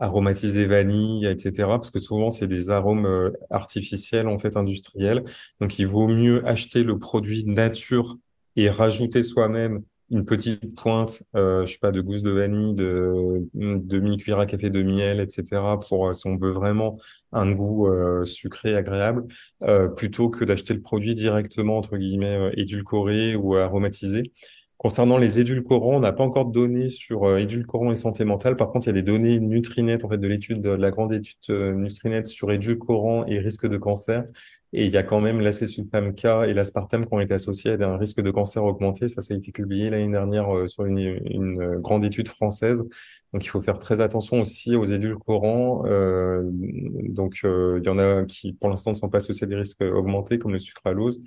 [SPEAKER 2] aromatisés vanille, etc. Parce que souvent, c'est des arômes artificiels, en fait, industriels. Donc, il vaut mieux acheter le produit nature et rajouter soi-même une petite pointe, euh, je sais pas, de gousse de vanille, de demi-cuillère à café de miel, etc. pour euh, si on veut vraiment un goût euh, sucré agréable, euh, plutôt que d'acheter le produit directement entre guillemets euh, édulcoré ou aromatisé. Concernant les édulcorants, on n'a pas encore de données sur euh, édulcorants et santé mentale. Par contre, il y a des données Nutrinet, en fait, de l'étude, de la grande étude euh, Nutrinet sur édulcorants et risque de cancer. Et il y a quand même l'acésulfame-K et l'aspartame qui ont été associés à un risque de cancer augmenté. Ça, ça a été publié l'année dernière euh, sur une, une, grande étude française. Donc, il faut faire très attention aussi aux édulcorants. Euh, donc, euh, il y en a qui, pour l'instant, ne sont pas associés à des risques augmentés, comme le sucralose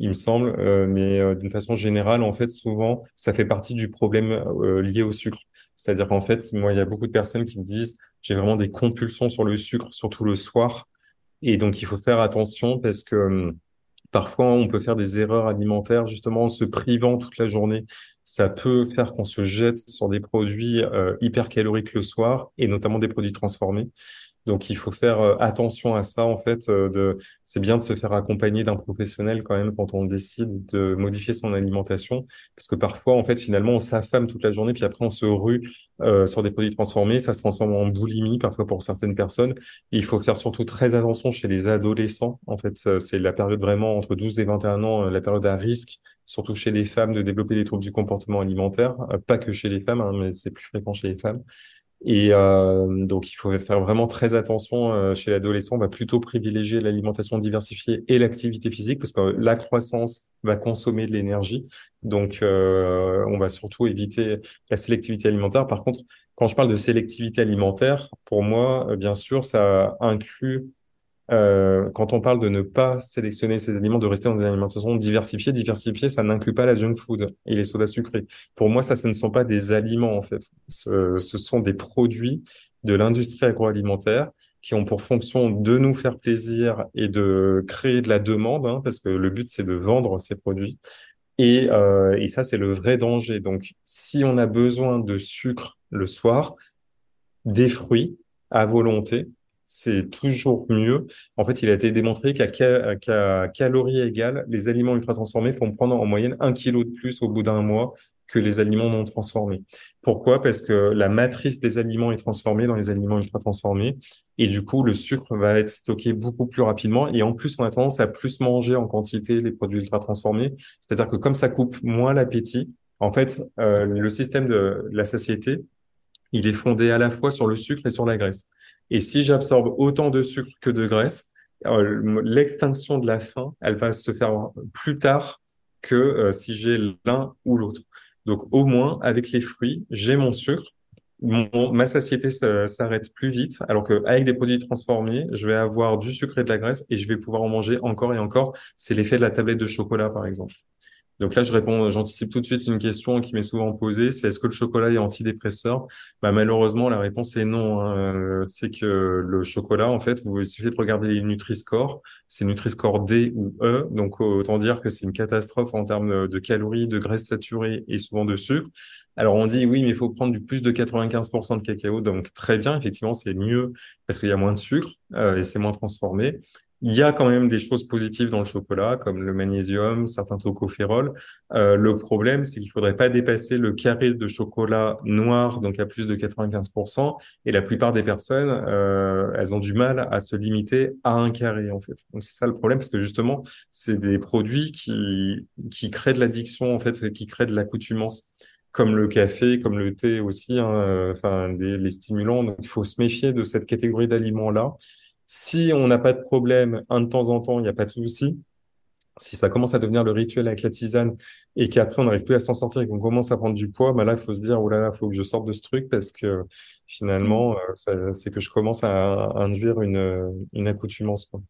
[SPEAKER 2] il me semble, euh, mais euh, d'une façon générale, en fait, souvent, ça fait partie du problème euh, lié au sucre. C'est-à-dire qu'en fait, moi, il y a beaucoup de personnes qui me disent, j'ai vraiment des compulsions sur le sucre, surtout le soir, et donc il faut faire attention parce que hum, parfois, on peut faire des erreurs alimentaires justement en se privant toute la journée. Ça peut faire qu'on se jette sur des produits hyper caloriques le soir, et notamment des produits transformés. Donc, il faut faire euh, attention à ça, en fait. Euh, de... C'est bien de se faire accompagner d'un professionnel quand même quand on décide de modifier son alimentation, parce que parfois, en fait, finalement, on s'affame toute la journée, puis après, on se rue euh, sur des produits transformés. Ça se transforme en boulimie, parfois pour certaines personnes. Il faut faire surtout très attention chez les adolescents. En fait, c'est la période vraiment entre 12 et 21 ans, la période à risque surtout chez les femmes, de développer des troubles du comportement alimentaire. pas que chez les femmes, hein, mais c'est plus fréquent chez les femmes. Et euh, donc, il faut faire vraiment très attention euh, chez l'adolescent. On va plutôt privilégier l'alimentation diversifiée et l'activité physique parce que la croissance va consommer de l'énergie. Donc, euh, on va surtout éviter la sélectivité alimentaire. Par contre, quand je parle de sélectivité alimentaire, pour moi, bien sûr, ça inclut euh, quand on parle de ne pas sélectionner ces aliments, de rester dans des alimentations diversifiées, diversifiées, ça n'inclut pas la junk food et les sodas sucrés. Pour moi, ça, ce ne sont pas des aliments, en fait. Ce, sont des produits de l'industrie agroalimentaire qui ont pour fonction de nous faire plaisir et de créer de la demande, hein, parce que le but, c'est de vendre ces produits. Euh, et ça, c'est le vrai danger. Donc, si on a besoin de sucre le soir, des fruits à volonté, c'est toujours mieux. En fait, il a été démontré qu'à calories égales, les aliments ultra transformés font prendre en moyenne un kilo de plus au bout d'un mois que les aliments non transformés. Pourquoi? Parce que la matrice des aliments est transformée dans les aliments ultra transformés et du coup, le sucre va être stocké beaucoup plus rapidement et en plus, on a tendance à plus manger en quantité les produits ultra transformés. C'est-à-dire que comme ça coupe moins l'appétit, en fait, euh, le système de la satiété, il est fondé à la fois sur le sucre et sur la graisse. Et si j'absorbe autant de sucre que de graisse, euh, l'extinction de la faim, elle va se faire plus tard que euh, si j'ai l'un ou l'autre. Donc au moins, avec les fruits, j'ai mon sucre, ma satiété s'arrête plus vite, alors qu'avec des produits transformés, je vais avoir du sucre et de la graisse et je vais pouvoir en manger encore et encore. C'est l'effet de la tablette de chocolat, par exemple. Donc là, je réponds, j'anticipe tout de suite une question qui m'est souvent posée, c'est est-ce que le chocolat est antidépresseur? Bah, malheureusement, la réponse est non. hein. Euh, C'est que le chocolat, en fait, vous, il suffit de regarder les Nutri-Score. C'est Nutri-Score D ou E. Donc, autant dire que c'est une catastrophe en termes de calories, de graisses saturées et souvent de sucre. Alors, on dit oui, mais il faut prendre du plus de 95% de cacao. Donc, très bien, effectivement, c'est mieux parce qu'il y a moins de sucre euh, et c'est moins transformé. Il y a quand même des choses positives dans le chocolat, comme le magnésium, certains tocophérols. Euh, le problème, c'est qu'il faudrait pas dépasser le carré de chocolat noir, donc à plus de 95%. Et la plupart des personnes, euh, elles ont du mal à se limiter à un carré, en fait. Donc c'est ça le problème, parce que justement, c'est des produits qui, qui créent de l'addiction, en fait, et qui créent de l'accoutumance comme le café, comme le thé aussi, hein, euh, enfin les, les stimulants. Donc il faut se méfier de cette catégorie d'aliments-là. Si on n'a pas de problème, un de temps en temps, il n'y a pas de souci. Si ça commence à devenir le rituel avec la tisane et qu'après on n'arrive plus à s'en sortir et qu'on commence à prendre du poids, bah là, il faut se dire, oh là là, il faut que je sorte de ce truc parce que finalement, euh, ça- c'est que je commence à, à induire une, une accoutumance, quoi.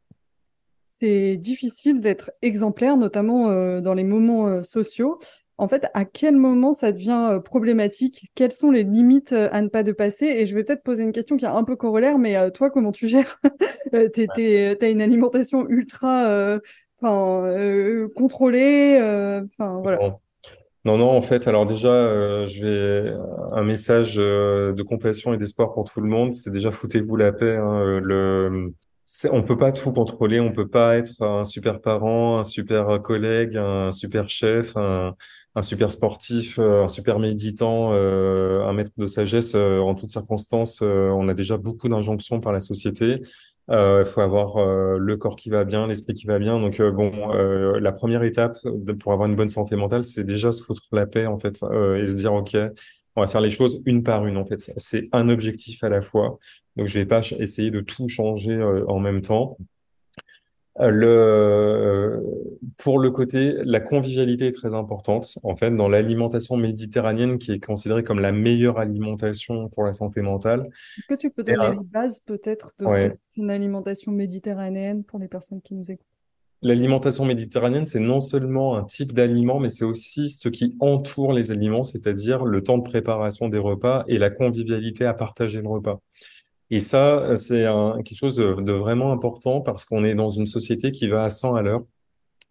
[SPEAKER 1] C'est difficile d'être exemplaire, notamment euh, dans les moments euh, sociaux. En fait, à quel moment ça devient euh, problématique? Quelles sont les limites euh, à ne pas dépasser? Et je vais peut-être poser une question qui est un peu corollaire, mais euh, toi, comment tu gères? (laughs) T'es- t'as une alimentation ultra euh, euh, contrôlée. euh, voilà.
[SPEAKER 2] Non, non, en fait, alors déjà, je vais un message de compassion et d'espoir pour tout le monde. C'est déjà foutez-vous la paix. hein, le, on peut pas tout contrôler. On peut pas être un super parent, un super collègue, un super chef, un, un super sportif, euh, un super méditant, euh, un maître de sagesse euh, en toutes circonstances. on a déjà beaucoup d'injonctions par la société. Il faut avoir le corps qui va bien, l'esprit qui va bien. Donc bon, la première étape pour avoir une bonne santé mentale, c'est déjà se foutre la paix en fait et se dire ok, on va faire les choses une par une en fait. C'est un objectif à la fois. Donc je vais pas essayer de tout changer en même temps. Euh, Le, pour le côté, la convivialité est très importante. En fait, dans l'alimentation méditerranéenne, qui est considérée comme la meilleure alimentation pour la santé mentale,
[SPEAKER 1] Est-ce que tu peux donner
[SPEAKER 2] un-
[SPEAKER 1] les bases peut-être de ce que une alimentation méditerranéenne pour les personnes qui nous écoutent?
[SPEAKER 2] L'alimentation méditerranéenne, c'est non seulement un type d'aliment, mais c'est aussi ce qui entoure les aliments, c'est-à-dire le temps de préparation des repas et la convivialité à partager le repas. Et ça, euh, c'est quelque chose de, vraiment important parce qu'on est dans une société qui va à 100 à l'heure.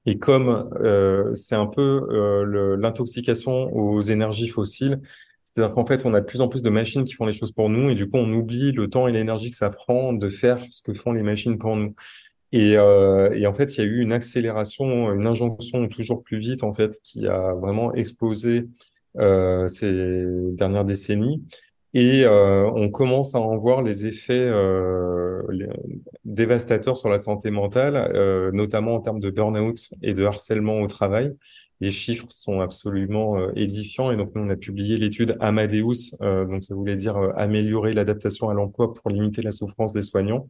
[SPEAKER 2] Et comme euh, c'est un peu euh, l'intoxication aux énergies fossiles, c'est-à-dire qu'en fait, on a de plus en plus de machines qui font les choses pour nous, et du coup, on oublie le temps et l'énergie que ça prend de faire ce que font les machines pour nous. Et, et en fait, il y a eu une accélération, une injonction toujours plus vite, en fait, qui a vraiment explosé ces dernières décennies. Et euh, on commence à en voir les effets euh, dévastateurs sur la santé mentale, euh, notamment en termes de burn-out et de harcèlement au travail. Les chiffres sont absolument euh, édifiants. Et donc, nous, on a publié l'étude Amadeus, euh, donc ça voulait dire euh, améliorer l'adaptation à l'emploi pour limiter la souffrance des soignants.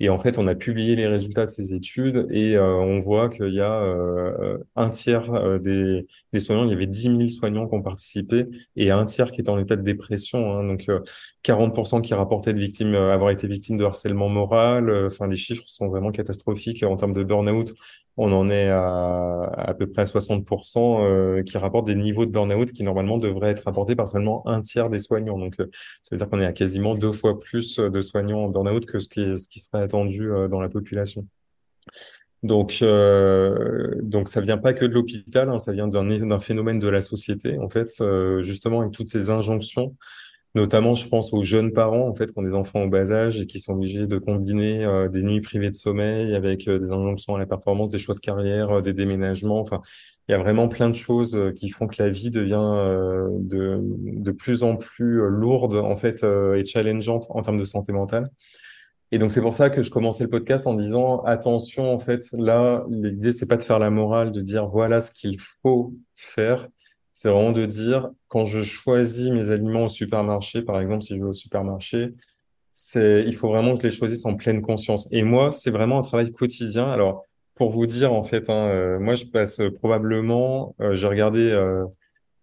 [SPEAKER 2] Et en fait, on a publié les résultats de ces études et euh, on voit qu'il y a euh, un tiers euh, des, soignants, il y avait 10 000 soignants qui ont participé et un tiers qui est en état de dépression. hein. donc, euh, 40% qui rapportaient de victimes, avoir été victimes de harcèlement moral. Enfin, les chiffres sont vraiment catastrophiques. En termes de burn-out, on en est à à peu près à 60% euh, qui rapportent des niveaux de burn-out qui normalement devraient être rapportés par seulement un tiers des soignants. Donc, ça veut dire qu'on est à quasiment deux fois plus de soignants en burn-out que ce qui serait attendu euh, dans la population. Donc, euh, donc ça vient pas que de l'hôpital, hein, ça vient d'un phénomène de la société, en fait, euh, justement avec toutes ces injonctions. Notamment, je pense aux jeunes parents, en fait, qui ont des enfants au bas âge et qui sont obligés de combiner euh, des nuits privées de sommeil avec des injonctions à la performance, des choix de carrière, des déménagements. Enfin, il y a vraiment plein de choses qui font que la vie devient de, plus en plus lourde, en fait, et challengeante en termes de santé mentale. Et donc, c'est pour ça que je commençais le podcast en disant, attention, en fait, là, l'idée, c'est pas de faire la morale, de dire, voilà ce qu'il faut faire. C'est vraiment de dire, quand je choisis mes aliments au supermarché, par exemple, si je vais au supermarché, c'est, il faut vraiment que je les choisisse en pleine conscience. Et moi, c'est vraiment un travail quotidien. Alors, pour vous dire, en fait, hein, euh, moi, je passe probablement, euh, j'ai regardé, euh,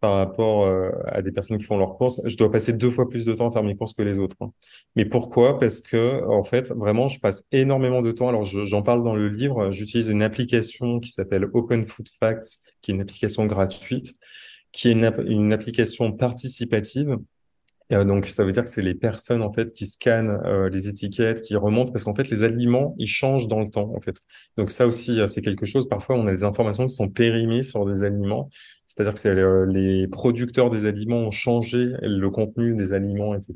[SPEAKER 2] par rapport euh, à des personnes qui font leurs courses. Je dois passer deux fois plus de temps à faire mes courses que les autres. hein. Mais pourquoi? Parce que, en fait, vraiment, je passe énormément de temps. Alors, je- j'en parle dans le livre. J'utilise une application qui s'appelle Open Food Facts, qui est une application gratuite, qui est une application participative. Euh, donc, ça veut dire que c'est les personnes en fait qui scannent euh, les étiquettes, qui remontent, parce qu'en fait, les aliments, ils changent dans le temps, en fait. Donc, ça aussi, euh, c'est quelque chose. Parfois, on a des informations qui sont périmées sur des aliments, c'est-à-dire que euh, les producteurs des aliments ont changé le contenu des aliments, etc.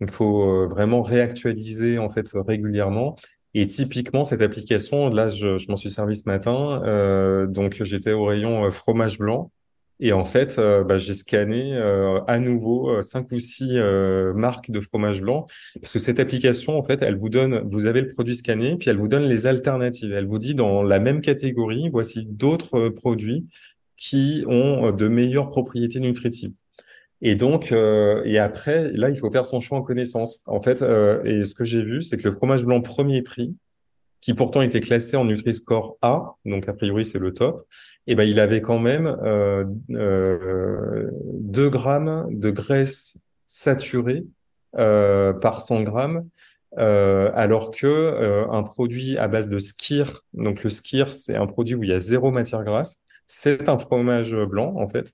[SPEAKER 2] Donc, il faut vraiment réactualiser en fait régulièrement. Et typiquement, cette application, là, je, je m'en suis servi ce matin. donc, j'étais au rayon fromage blanc. Et en fait, euh, bah, j'ai scanné euh, à nouveau euh, cinq ou six euh, marques de fromage blanc parce que cette application, en fait, elle vous donne, vous avez le produit scanné, puis elle vous donne les alternatives. Elle vous dit dans la même catégorie, voici d'autres euh, produits qui ont de meilleures propriétés nutritives. Et donc, et après, là, il faut faire son choix en connaissance. En fait, et ce que j'ai vu, c'est que le fromage blanc premier prix, qui pourtant était classé en Nutri-Score A, donc a priori c'est le top, et ben il avait quand même euh, euh, 2 grammes de graisse saturée euh, par 100 grammes, euh, alors que euh, un produit à base de skyr, donc le skyr c'est un produit où il y a zéro matière grasse, c'est un fromage blanc en fait.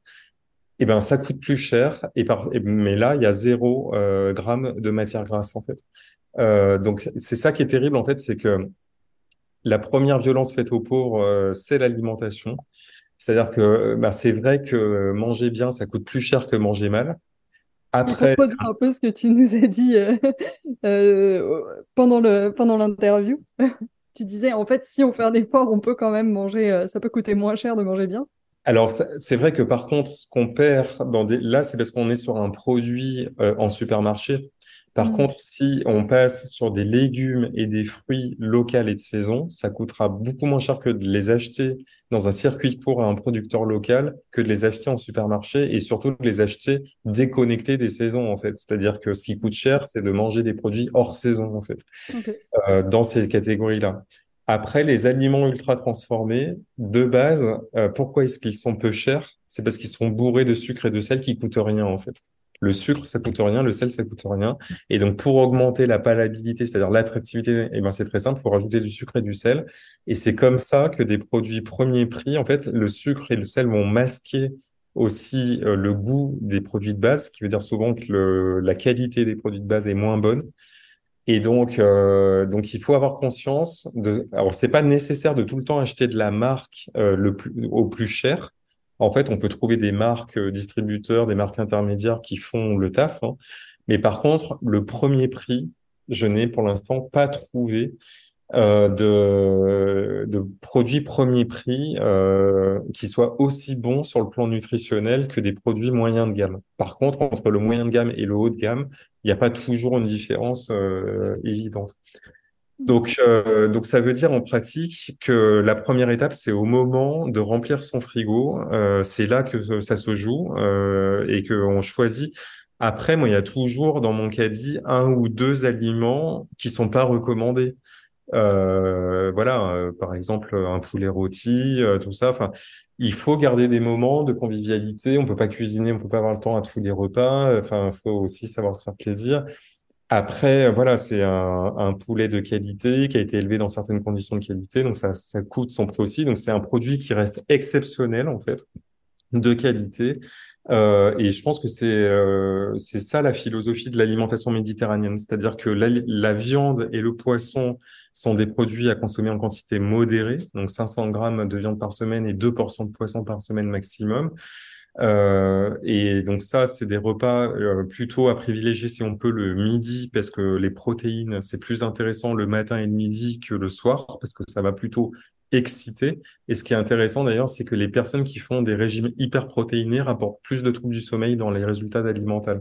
[SPEAKER 2] Et ben ça coûte plus cher, et mais là il y a zéro euh, gramme de matière grasse en fait. Euh, donc c'est ça qui est terrible en fait, c'est que la première violence faite aux pauvres, euh, c'est l'alimentation. C'est-à-dire que bah, c'est vrai que manger bien, ça coûte plus cher que manger mal. Après,
[SPEAKER 1] redire un peu ce que tu nous as dit euh, (laughs) euh, pendant le, pendant l'interview, (laughs) tu disais en fait, si on fait un effort, on peut quand même manger, euh, ça peut coûter moins cher de manger bien.
[SPEAKER 2] alors c'est vrai que par contre, ce qu'on perd dans des... là, c'est parce qu'on est sur un produit euh, en supermarché. Par
[SPEAKER 1] Mm.
[SPEAKER 2] contre, si on passe sur des légumes et des fruits locaux et de saison, ça coûtera beaucoup moins cher que de les acheter dans un circuit court à un producteur local que de les acheter en supermarché et surtout de les acheter déconnectés des saisons, en fait. C'est-à-dire que ce qui coûte cher, c'est de manger des produits hors saison, en fait euh, dans ces catégories-là. Après, les aliments ultra transformés, de base, euh, pourquoi est-ce qu'ils sont peu chers? C'est parce qu'ils sont bourrés de sucre et de sel qui coûtent rien, en fait. Le sucre, ça coûte rien, le sel, ça coûte rien. Et donc, pour augmenter la palatabilité, c'est-à-dire l'attractivité, eh ben, c'est très simple, il faut rajouter du sucre et du sel. Et c'est comme ça que des produits premier prix, en fait, le sucre et le sel vont masquer aussi euh, le goût des produits de base, ce qui veut dire souvent que la qualité des produits de base est moins bonne. Et donc, euh, donc, il faut avoir conscience de. Alors, c'est pas nécessaire de tout le temps acheter de la marque euh, le plus, au plus cher. En fait, on peut trouver des marques euh, distributeurs, des marques intermédiaires qui font le taf. hein. Mais par contre, le premier prix, je n'ai pour l'instant pas trouvé euh, de, de produits premier prix euh, qui soient aussi bons sur le plan nutritionnel que des produits moyens de gamme. Par contre, entre le moyen de gamme et le haut de gamme, il n'y a pas toujours une différence évidente. Donc, euh, donc, ça veut dire en pratique que la première étape, c'est au moment de remplir son frigo. Euh, c'est là que ça se joue euh, et qu'on choisit. Après, moi, il y a toujours dans mon caddie un ou deux aliments qui sont pas recommandés. Euh, voilà, euh, par exemple, un poulet rôti, euh, tout ça. Enfin, il faut garder des moments de convivialité. On peut pas cuisiner, on peut pas avoir le temps à tous les repas. Enfin, faut aussi savoir se faire plaisir. Après, voilà, c'est un, un poulet de qualité qui a été élevé dans certaines conditions de qualité, donc ça, ça coûte son prix aussi. Donc c'est un produit qui reste exceptionnel en fait, de qualité. Euh, et je pense que c'est euh, ça la philosophie de l'alimentation méditerranéenne, c'est-à-dire que la, la viande et le poisson sont des produits à consommer en quantité modérée, donc 500 grammes de viande par semaine et deux portions de poisson par semaine maximum. Euh, et donc ça, c'est des repas euh, plutôt à privilégier si on peut le midi, parce que les protéines, c'est plus intéressant le matin et le midi que le soir, parce que ça va plutôt exciter. Et ce qui est intéressant d'ailleurs, c'est que les personnes qui font des régimes hyperprotéinés rapportent plus de troubles du sommeil dans les résultats d'alimentaire.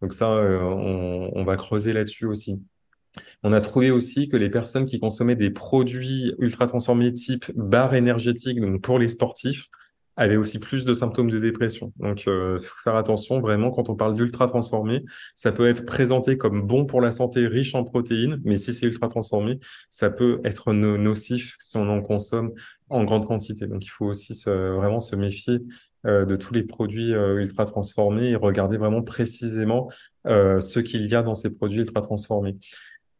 [SPEAKER 2] Donc ça, euh, on, on va creuser là-dessus aussi. On a trouvé aussi que les personnes qui consommaient des produits ultra transformés type barres énergétiques, donc pour les sportifs, avaient aussi plus de symptômes de dépression. Donc, faut faire attention vraiment quand on parle d'ultra transformé, ça peut être présenté comme bon pour la santé, riche en protéines, mais si c'est ultra transformé, ça peut être nocif si on en consomme en grande quantité. Donc, il faut aussi vraiment se méfier de tous les produits ultra transformés et regarder vraiment précisément ce qu'il y a dans ces produits ultra transformés.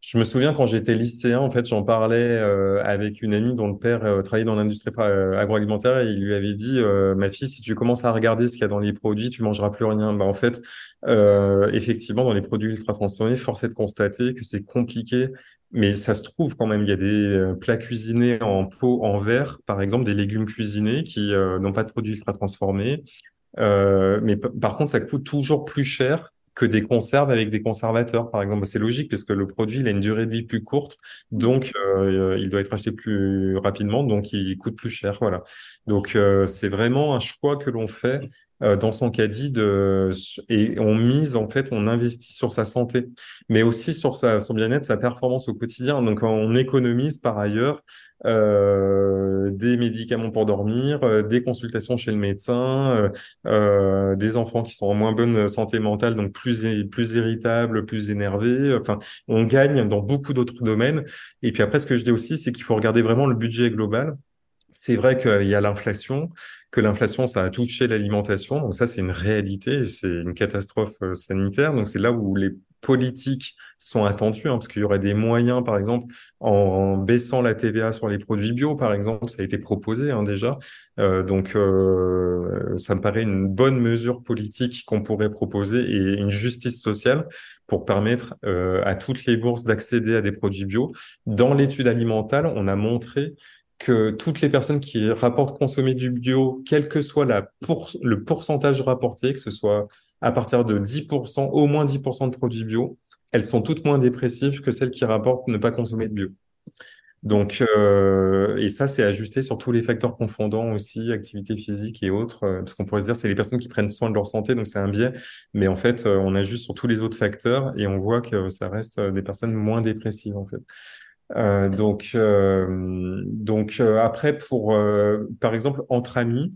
[SPEAKER 2] Je me souviens quand j'étais lycéen, en fait, j'en parlais euh, avec une amie dont le père euh, travaillait dans l'industrie euh, agroalimentaire et il lui avait dit Ma fille, si tu commences à regarder ce qu'il y a dans les produits, tu mangeras plus rien. Bah, en fait, effectivement, dans les produits ultra transformés, force est de constater que c'est compliqué, mais ça se trouve quand même. Il y a des plats cuisinés en pot, en verre, par exemple, des légumes cuisinés qui n'ont pas de produits ultra transformés. mais par contre, ça coûte toujours plus cher que des conserves avec des conservateurs, par exemple. C'est logique parce que le produit, il a une durée de vie plus courte, donc euh, il doit être acheté plus rapidement, donc il coûte plus cher. Voilà. Donc euh, c'est vraiment un choix que l'on fait euh, dans son caddie de, et on mise en fait, on investit sur sa santé, mais aussi sur sa, son bien-être, sa performance au quotidien. Donc on économise par ailleurs euh, des médicaments pour dormir, euh, des consultations chez le médecin, euh, euh, des enfants qui sont en moins bonne santé mentale, donc plus, plus irritables, plus énervés. Enfin, on gagne dans beaucoup d'autres domaines. Et puis après, ce que je dis aussi, c'est qu'il faut regarder vraiment le budget global. C'est vrai qu'il y a l'inflation, que l'inflation, ça a touché l'alimentation. Donc ça, c'est une réalité, c'est une catastrophe sanitaire. Donc c'est là où les politiques sont attendues, hein, parce qu'il y aurait des moyens, par exemple, en, baissant la TVA sur les produits bio, par exemple, ça a été proposé hein, déjà. Euh, donc, euh, ça me paraît une bonne mesure politique qu'on pourrait proposer et une justice sociale pour permettre euh, à toutes les bourses d'accéder à des produits bio. Dans l'étude alimentale, on a montré que toutes les personnes qui rapportent consommer du bio, quel que soit le pourcentage rapporté, que ce soit à partir de 10%, au moins 10% de produits bio, elles sont toutes moins dépressives que celles qui rapportent ne pas consommer de bio. Donc, euh, et ça, c'est ajusté sur tous les facteurs confondants aussi, activité physique et autres, euh, parce qu'on pourrait se dire c'est les personnes qui prennent soin de leur santé, donc c'est un biais, mais en fait, euh, on ajuste sur tous les autres facteurs et on voit que ça reste des personnes moins dépressives en fait. Euh, donc, euh, donc euh, après, pour, par exemple, entre amis,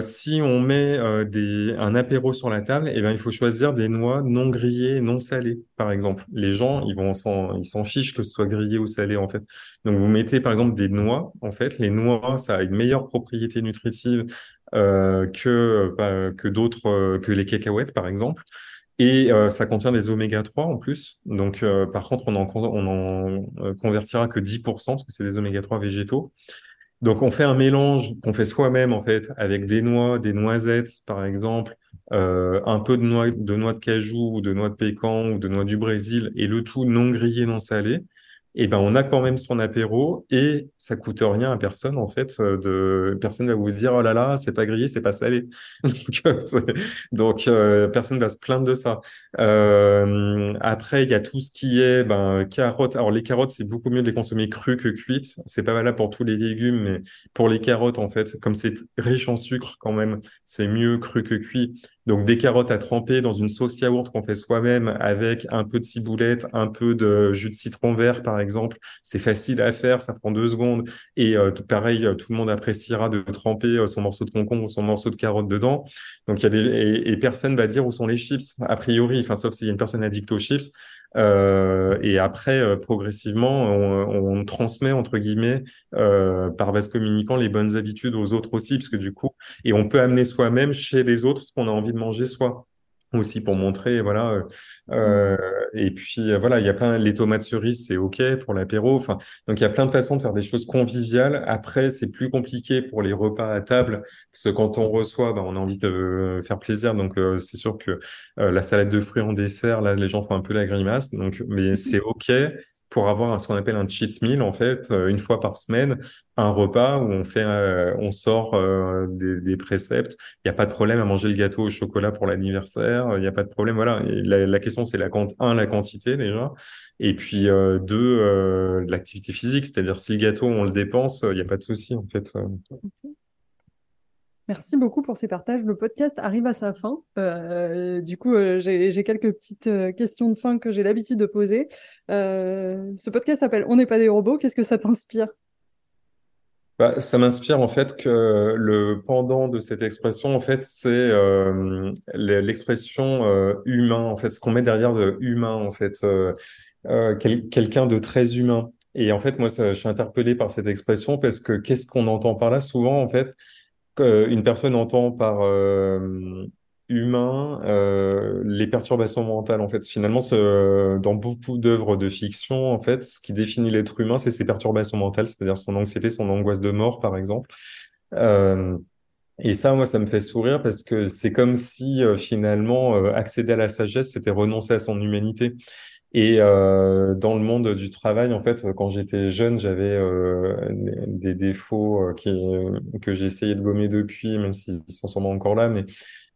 [SPEAKER 2] si on met des, un apéro sur la table, eh bien, il faut choisir des noix non grillées, non salées, par exemple. Les gens, ils vont ils s'en fichent que ce soit grillé ou salé, en fait. Donc, vous mettez, par exemple, des noix. En fait, les noix, ça a une meilleure propriété nutritive que, que d'autres, que les cacahuètes, par exemple. Et euh, ça contient des oméga 3 en plus. Donc, euh, par contre, on en, on en euh, convertira que 10% parce que c'est des oméga 3 végétaux. Donc, on fait un mélange qu'on fait soi-même, en fait, avec des noix, des noisettes, par exemple, un peu de noix, de noix de cajou ou de noix de pécan ou de noix du Brésil, et le tout non grillé, non salé et ben on a quand même son apéro et ça coûte rien à personne en fait euh, de personne va vous dire oh là là c'est pas grillé c'est pas salé. (laughs) Donc, euh, personne va se plaindre de ça. Euh, après il y a tout ce qui est ben carottes. Alors les carottes c'est beaucoup mieux de les consommer crues que cuites. C'est pas valable pour tous les légumes mais pour les carottes en fait comme c'est riche en sucre quand même c'est mieux cru que cuit. Donc des carottes à tremper dans une sauce yaourt qu'on fait soi-même avec un peu de ciboulette, un peu de jus de citron vert par exemple. C'est facile à faire, ça prend deux secondes. Et euh, pareil, euh, tout le monde appréciera de tremper euh, son morceau de concombre ou son morceau de carotte dedans. Donc et, et personne va dire où sont les chips a priori. Enfin sauf s'il y a une personne addicte aux chips. Et après, progressivement, on, transmet, entre guillemets, par vase communicant, les bonnes habitudes aux autres aussi, parce que du coup, et on peut amener soi-même chez les autres ce qu'on a envie de manger soi aussi pour montrer voilà euh, euh et puis euh, voilà il y a plein les tomates cerises c'est ok pour l'apéro enfin donc il y a plein de façons de faire des choses conviviales. Après c'est plus compliqué pour les repas à table parce que quand on reçoit ben, on a envie de faire plaisir donc euh, c'est sûr que la salade de fruits en dessert là les gens font un peu la grimace donc mais c'est ok pour avoir ce qu'on appelle un cheat meal, en fait, euh, une fois par semaine, un repas où on fait, euh, on sort euh, des, préceptes. Il n'y a pas de problème à manger le gâteau au chocolat pour l'anniversaire. Il n'y a pas de problème. Voilà. la, la, question, c'est la un, la quantité déjà, et puis deux, l'activité physique. C'est-à-dire si le gâteau on le dépense, il n'y a pas de souci en fait.
[SPEAKER 1] Merci beaucoup pour ces partages. Le podcast arrive à sa fin. Euh, du coup, euh, j'ai quelques petites euh, questions de fin que j'ai l'habitude de poser. ce podcast s'appelle On n'est pas des robots. Qu'est-ce que ça t'inspire?
[SPEAKER 2] Bah, ça m'inspire en fait que le pendant de cette expression, en fait, c'est l'expression humain, en fait, ce qu'on met derrière de humain, en fait, quel- quelqu'un de très humain. Et en fait, moi, ça, je suis interpellé par cette expression parce que qu'est-ce qu'on entend par là? Souvent, en fait, une personne entend par euh, humain euh, les perturbations mentales. En fait, finalement, dans beaucoup d'œuvres de fiction, en fait, ce qui définit l'être humain, c'est ses perturbations mentales, c'est-à-dire son anxiété, son angoisse de mort, par exemple. Euh, et ça, moi, ça me fait sourire parce que c'est comme si finalement accéder à la sagesse, c'était renoncer à son humanité. Et euh, dans le monde du travail, en fait, quand j'étais jeune, j'avais euh, des défauts euh, qui, que j'ai essayé de gommer depuis, même s'ils sont sûrement encore là. Mais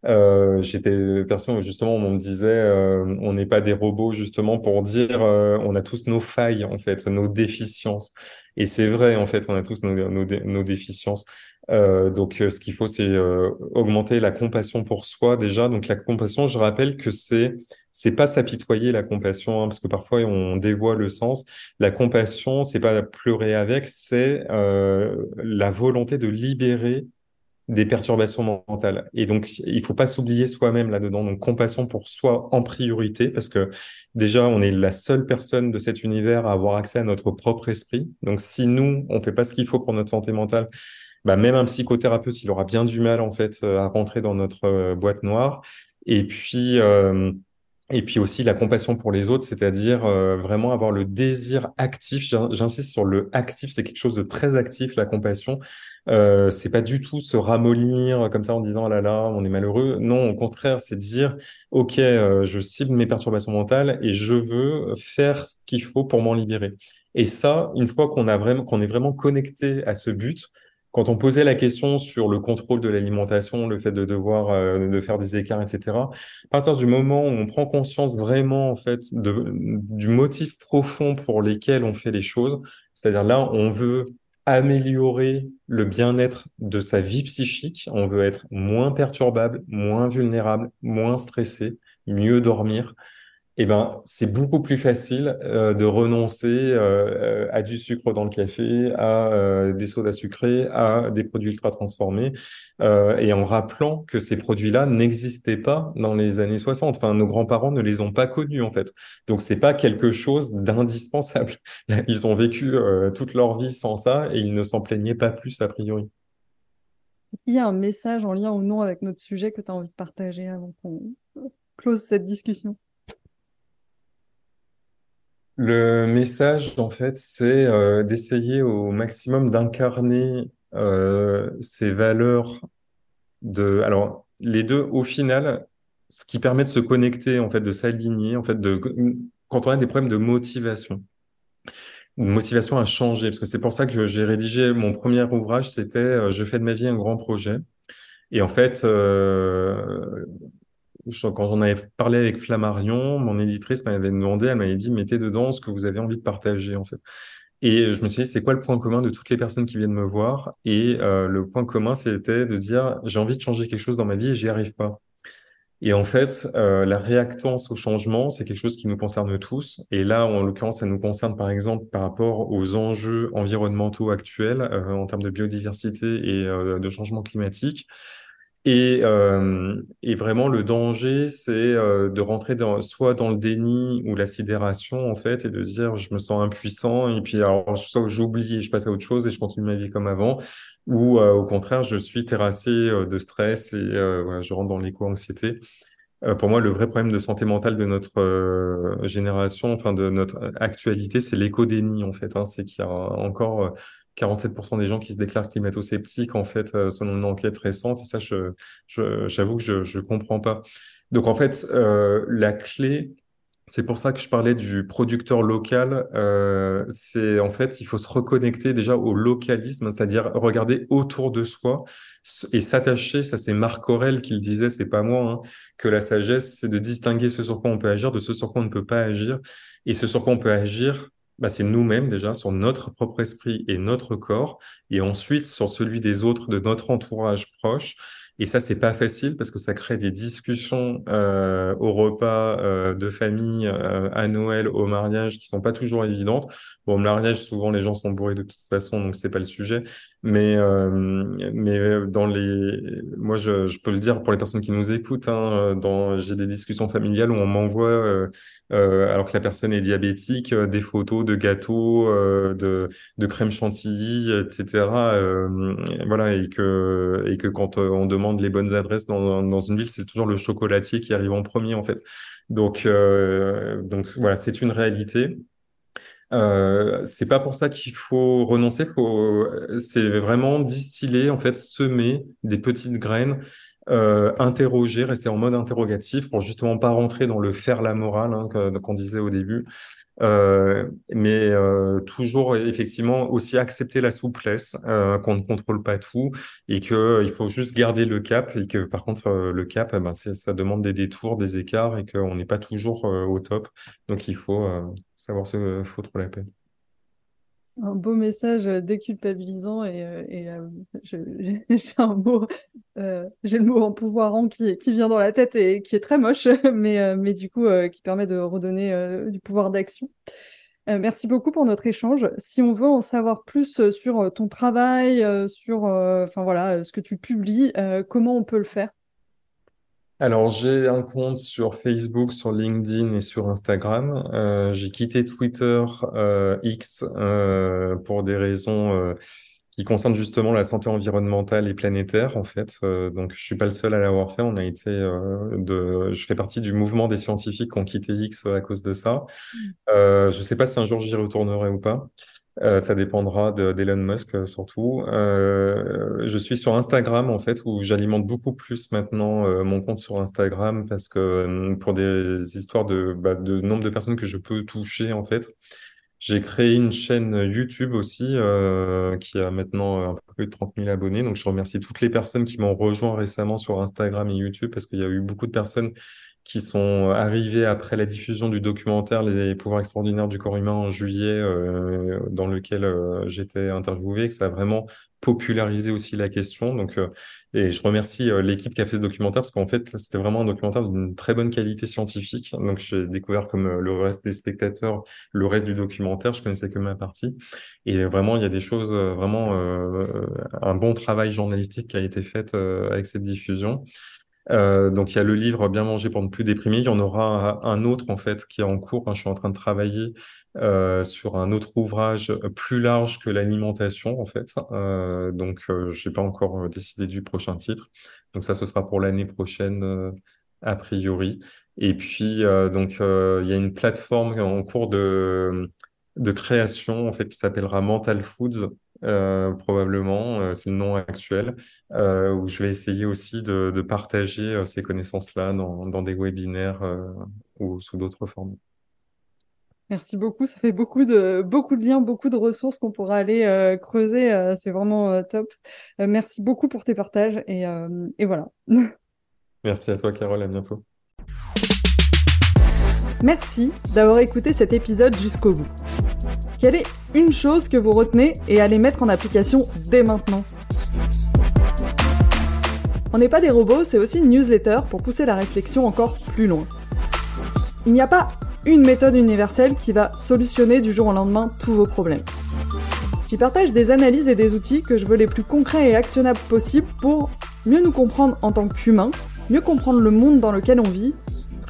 [SPEAKER 2] euh, j'étais personne justement on me disait, euh, on n'est pas des robots justement pour dire, euh, on a tous nos failles en fait, nos déficiences. Et c'est vrai en fait, on a tous nos, nos, nos déficiences. Euh, donc, euh, ce qu'il faut, c'est euh, augmenter la compassion pour soi déjà. Donc, la compassion, je rappelle que c'est c'est pas s'apitoyer la compassion, hein, parce que parfois on dévoie le sens. La compassion, c'est pas pleurer avec, c'est la volonté de libérer des perturbations mentales. Et donc, il faut pas s'oublier soi-même là-dedans. Donc, compassion pour soi en priorité, parce que déjà, on est la seule personne de cet univers à avoir accès à notre propre esprit. Donc, si nous, on fait pas ce qu'il faut pour notre santé mentale, bah, même un psychothérapeute, il aura bien du mal, en fait, euh, à rentrer dans notre euh, boîte noire. Et puis, euh, et puis aussi la compassion pour les autres, c'est-à-dire euh, vraiment avoir le désir actif. J'in- J'insiste sur le actif, c'est quelque chose de très actif, la compassion. Euh, c'est pas du tout se ramollir comme ça en disant ah là là, on est malheureux. Non, au contraire, c'est dire ok, euh, je cible mes perturbations mentales et je veux faire ce qu'il faut pour m'en libérer. Et ça, une fois qu'on a vraiment, qu'on est vraiment connecté à ce but, quand on posait la question sur le contrôle de l'alimentation, le fait de devoir euh, de faire des écarts, etc. À partir du moment où on prend conscience vraiment en fait du motif profond pour lesquels on fait les choses, c'est-à-dire là, on veut améliorer le bien-être de sa vie psychique, on veut être moins perturbable, moins vulnérable, moins stressé, mieux dormir eh ben, c'est beaucoup plus facile euh, de renoncer euh, euh, à du sucre dans le café, à des sodas sucrés, à des produits ultra transformés, et en rappelant que ces produits-là n'existaient pas dans les années 60. Enfin, nos grands-parents ne les ont pas connus en fait. Donc, c'est pas quelque chose d'indispensable. (laughs) Ils ont vécu toute leur vie sans ça et ils ne s'en plaignaient pas plus a priori.
[SPEAKER 1] Est-ce qu'il y a un message en lien ou non avec notre sujet que tu as envie de partager avant qu'on close cette discussion?
[SPEAKER 2] Le message, en fait, c'est euh, d'essayer au maximum d'incarner euh, ces valeurs de. Alors, les deux, au final, ce qui permet de se connecter, en fait, de s'aligner, en fait, de quand on a des problèmes de motivation, une motivation à changer, parce que c'est pour ça que j'ai rédigé mon premier ouvrage, c'était euh, Je fais de ma vie un grand projet. Et en fait, quand j'en avais parlé avec Flammarion, mon éditrice m'avait demandé, elle m'avait dit, mettez dedans ce que vous avez envie de partager, en fait. Et je me suis dit, c'est quoi le point commun de toutes les personnes qui viennent me voir? Et euh, le point commun, c'était de dire, j'ai envie de changer quelque chose dans ma vie et j'y arrive pas. Et en fait, euh, la réactance au changement, c'est quelque chose qui nous concerne tous. Et là, en l'occurrence, ça nous concerne par exemple par rapport aux enjeux environnementaux actuels euh, en termes de biodiversité et de changement climatique. Et, euh, et vraiment, le danger, c'est euh, de rentrer dans, soit dans le déni ou la sidération, en fait, et de dire, je me sens impuissant, et puis alors, soit j'oublie et je passe à autre chose et je continue ma vie comme avant, ou euh, au contraire, je suis terrassé euh, de stress et euh, voilà, je rentre dans l'éco-anxiété. Euh, pour moi, le vrai problème de santé mentale de notre génération, enfin de notre actualité, c'est l'éco-déni en fait. hein. C'est qu'il y a encore 47% des gens qui se déclarent climato-sceptiques en fait, euh, selon une enquête récente. Et ça, je, je- j'avoue que je je comprends pas. Donc en fait, euh, la clé, c'est pour ça que je parlais du producteur local. Euh, c'est en fait, il faut se reconnecter déjà au localisme, c'est-à-dire regarder autour de soi et s'attacher. Ça, c'est Marc Aurèle qui le disait, c'est pas moi, hein, que la sagesse, c'est de distinguer ce sur quoi on peut agir de ce sur quoi on ne peut pas agir. Et ce sur quoi on peut agir, bah, c'est nous-mêmes déjà, sur notre propre esprit et notre corps, et ensuite sur celui des autres, de notre entourage proche. Et ça, c'est pas facile parce que ça crée des discussions euh, au repas euh, de famille, euh, à Noël, au mariage, qui sont pas toujours évidentes. Bon, au mariage, souvent les gens sont bourrés de toute façon, donc c'est pas le sujet. Mais mais dans les, moi, je, peux le dire pour les personnes qui nous écoutent. Hein, j'ai des discussions familiales où on m'envoie, alors que la personne est diabétique, des photos de gâteaux, de de crème chantilly, etc. voilà, et que et que quand on demande les bonnes adresses dans, dans une ville, c'est toujours le chocolatier qui arrive en premier, en fait. Donc, euh, donc voilà, c'est une réalité. Euh, c'est pas pour ça qu'il faut renoncer, faut, c'est vraiment distiller, en fait, semer des petites graines, euh, interroger, rester en mode interrogatif pour justement pas rentrer dans le faire la morale hein, qu'on disait au début, euh, mais euh, toujours effectivement aussi accepter la souplesse, euh, qu'on ne contrôle pas tout et que il faut juste garder le cap et que par contre le cap, eh ben, ça demande des détours, des écarts et qu'on n'est pas toujours au top. Donc il faut savoir se foutre la paix
[SPEAKER 1] un beau message déculpabilisant et, (laughs) j'ai un mot, j'ai le mot en pouvoirant qui, qui vient dans la tête et qui est très moche, (laughs) mais, mais du coup qui permet de redonner du pouvoir d'action. merci beaucoup pour notre échange. Si on veut en savoir plus sur ton travail, sur enfin voilà ce que tu publies, comment on peut le faire?
[SPEAKER 2] Alors, j'ai un compte sur Facebook, sur LinkedIn et sur Instagram. Euh, j'ai quitté Twitter euh, X euh, pour des raisons qui concernent justement la santé environnementale et planétaire, en fait. Donc, je suis pas le seul à l'avoir fait. On a été de, je fais partie du mouvement des scientifiques qui ont quitté X à cause de ça. Mmh. je sais pas si un jour j'y retournerai ou pas. Euh, ça dépendra d'Elon Musk euh, surtout. Euh, je suis sur Instagram en fait où j'alimente beaucoup plus maintenant mon compte sur Instagram parce que pour des histoires de, bah, de nombre de personnes que je peux toucher en fait. J'ai créé une chaîne YouTube aussi qui a maintenant un peu plus de 30 000 abonnés. Donc je remercie toutes les personnes qui m'ont rejoint récemment sur Instagram et YouTube parce qu'il y a eu beaucoup de personnes qui sont arrivés après la diffusion du documentaire Les pouvoirs extraordinaires du corps humain en juillet, euh, dans lequel euh, j'étais interviewé, que ça a vraiment popularisé aussi la question. Donc, euh, et je remercie euh, l'équipe qui a fait ce documentaire parce qu'en fait, c'était vraiment un documentaire d'une très bonne qualité scientifique. Donc, j'ai découvert comme euh, le reste des spectateurs le reste du documentaire. Je connaissais que ma partie. Et vraiment, il y a des choses, vraiment, un bon travail journalistique qui a été fait avec cette diffusion. Euh, donc il y a le livre Bien manger pour ne plus déprimer. Il y en aura un autre en fait qui est en cours. je suis en train de travailler euh, sur un autre ouvrage plus large que l'alimentation en fait. Euh, donc euh, je n'ai pas encore décidé du prochain titre. Donc ça ce sera pour l'année prochaine euh, a priori. Et puis donc il y a une plateforme en cours de de création en fait qui s'appellera Mental Foods euh, probablement, euh, c'est le nom actuel, euh, où je vais essayer aussi de, de partager ces connaissances-là dans, dans, des webinaires ou sous d'autres formes.
[SPEAKER 1] Merci beaucoup, ça fait beaucoup de, beaucoup de liens, beaucoup de ressources qu'on pourra aller creuser, c'est vraiment top. merci beaucoup pour tes partages et, et voilà. (laughs)
[SPEAKER 2] merci à toi Carole, à bientôt.
[SPEAKER 1] Merci d'avoir écouté cet épisode jusqu'au bout. Quelle est une chose que vous retenez et allez mettre en application dès maintenant? On n'est pas des robots, c'est aussi une newsletter pour pousser la réflexion encore plus loin. Il n'y a pas une méthode universelle qui va solutionner du jour au lendemain tous vos problèmes. J'y partage des analyses et des outils que je veux les plus concrets et actionnables possibles pour mieux nous comprendre en tant qu'humains, mieux comprendre le monde dans lequel on vit,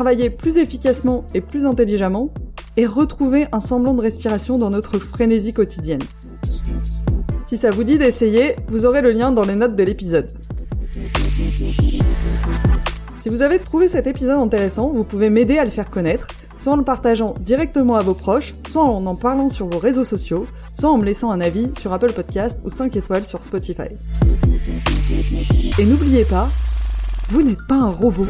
[SPEAKER 1] travailler plus efficacement et plus intelligemment, et retrouver un semblant de respiration dans notre frénésie quotidienne. Si ça vous dit d'essayer, vous aurez le lien dans les notes de l'épisode. Si vous avez trouvé cet épisode intéressant, vous pouvez m'aider à le faire connaître, soit en le partageant directement à vos proches, soit en en parlant sur vos réseaux sociaux, soit en me laissant un avis sur Apple Podcast ou 5 étoiles sur Spotify. Et n'oubliez pas, vous n'êtes pas un robot.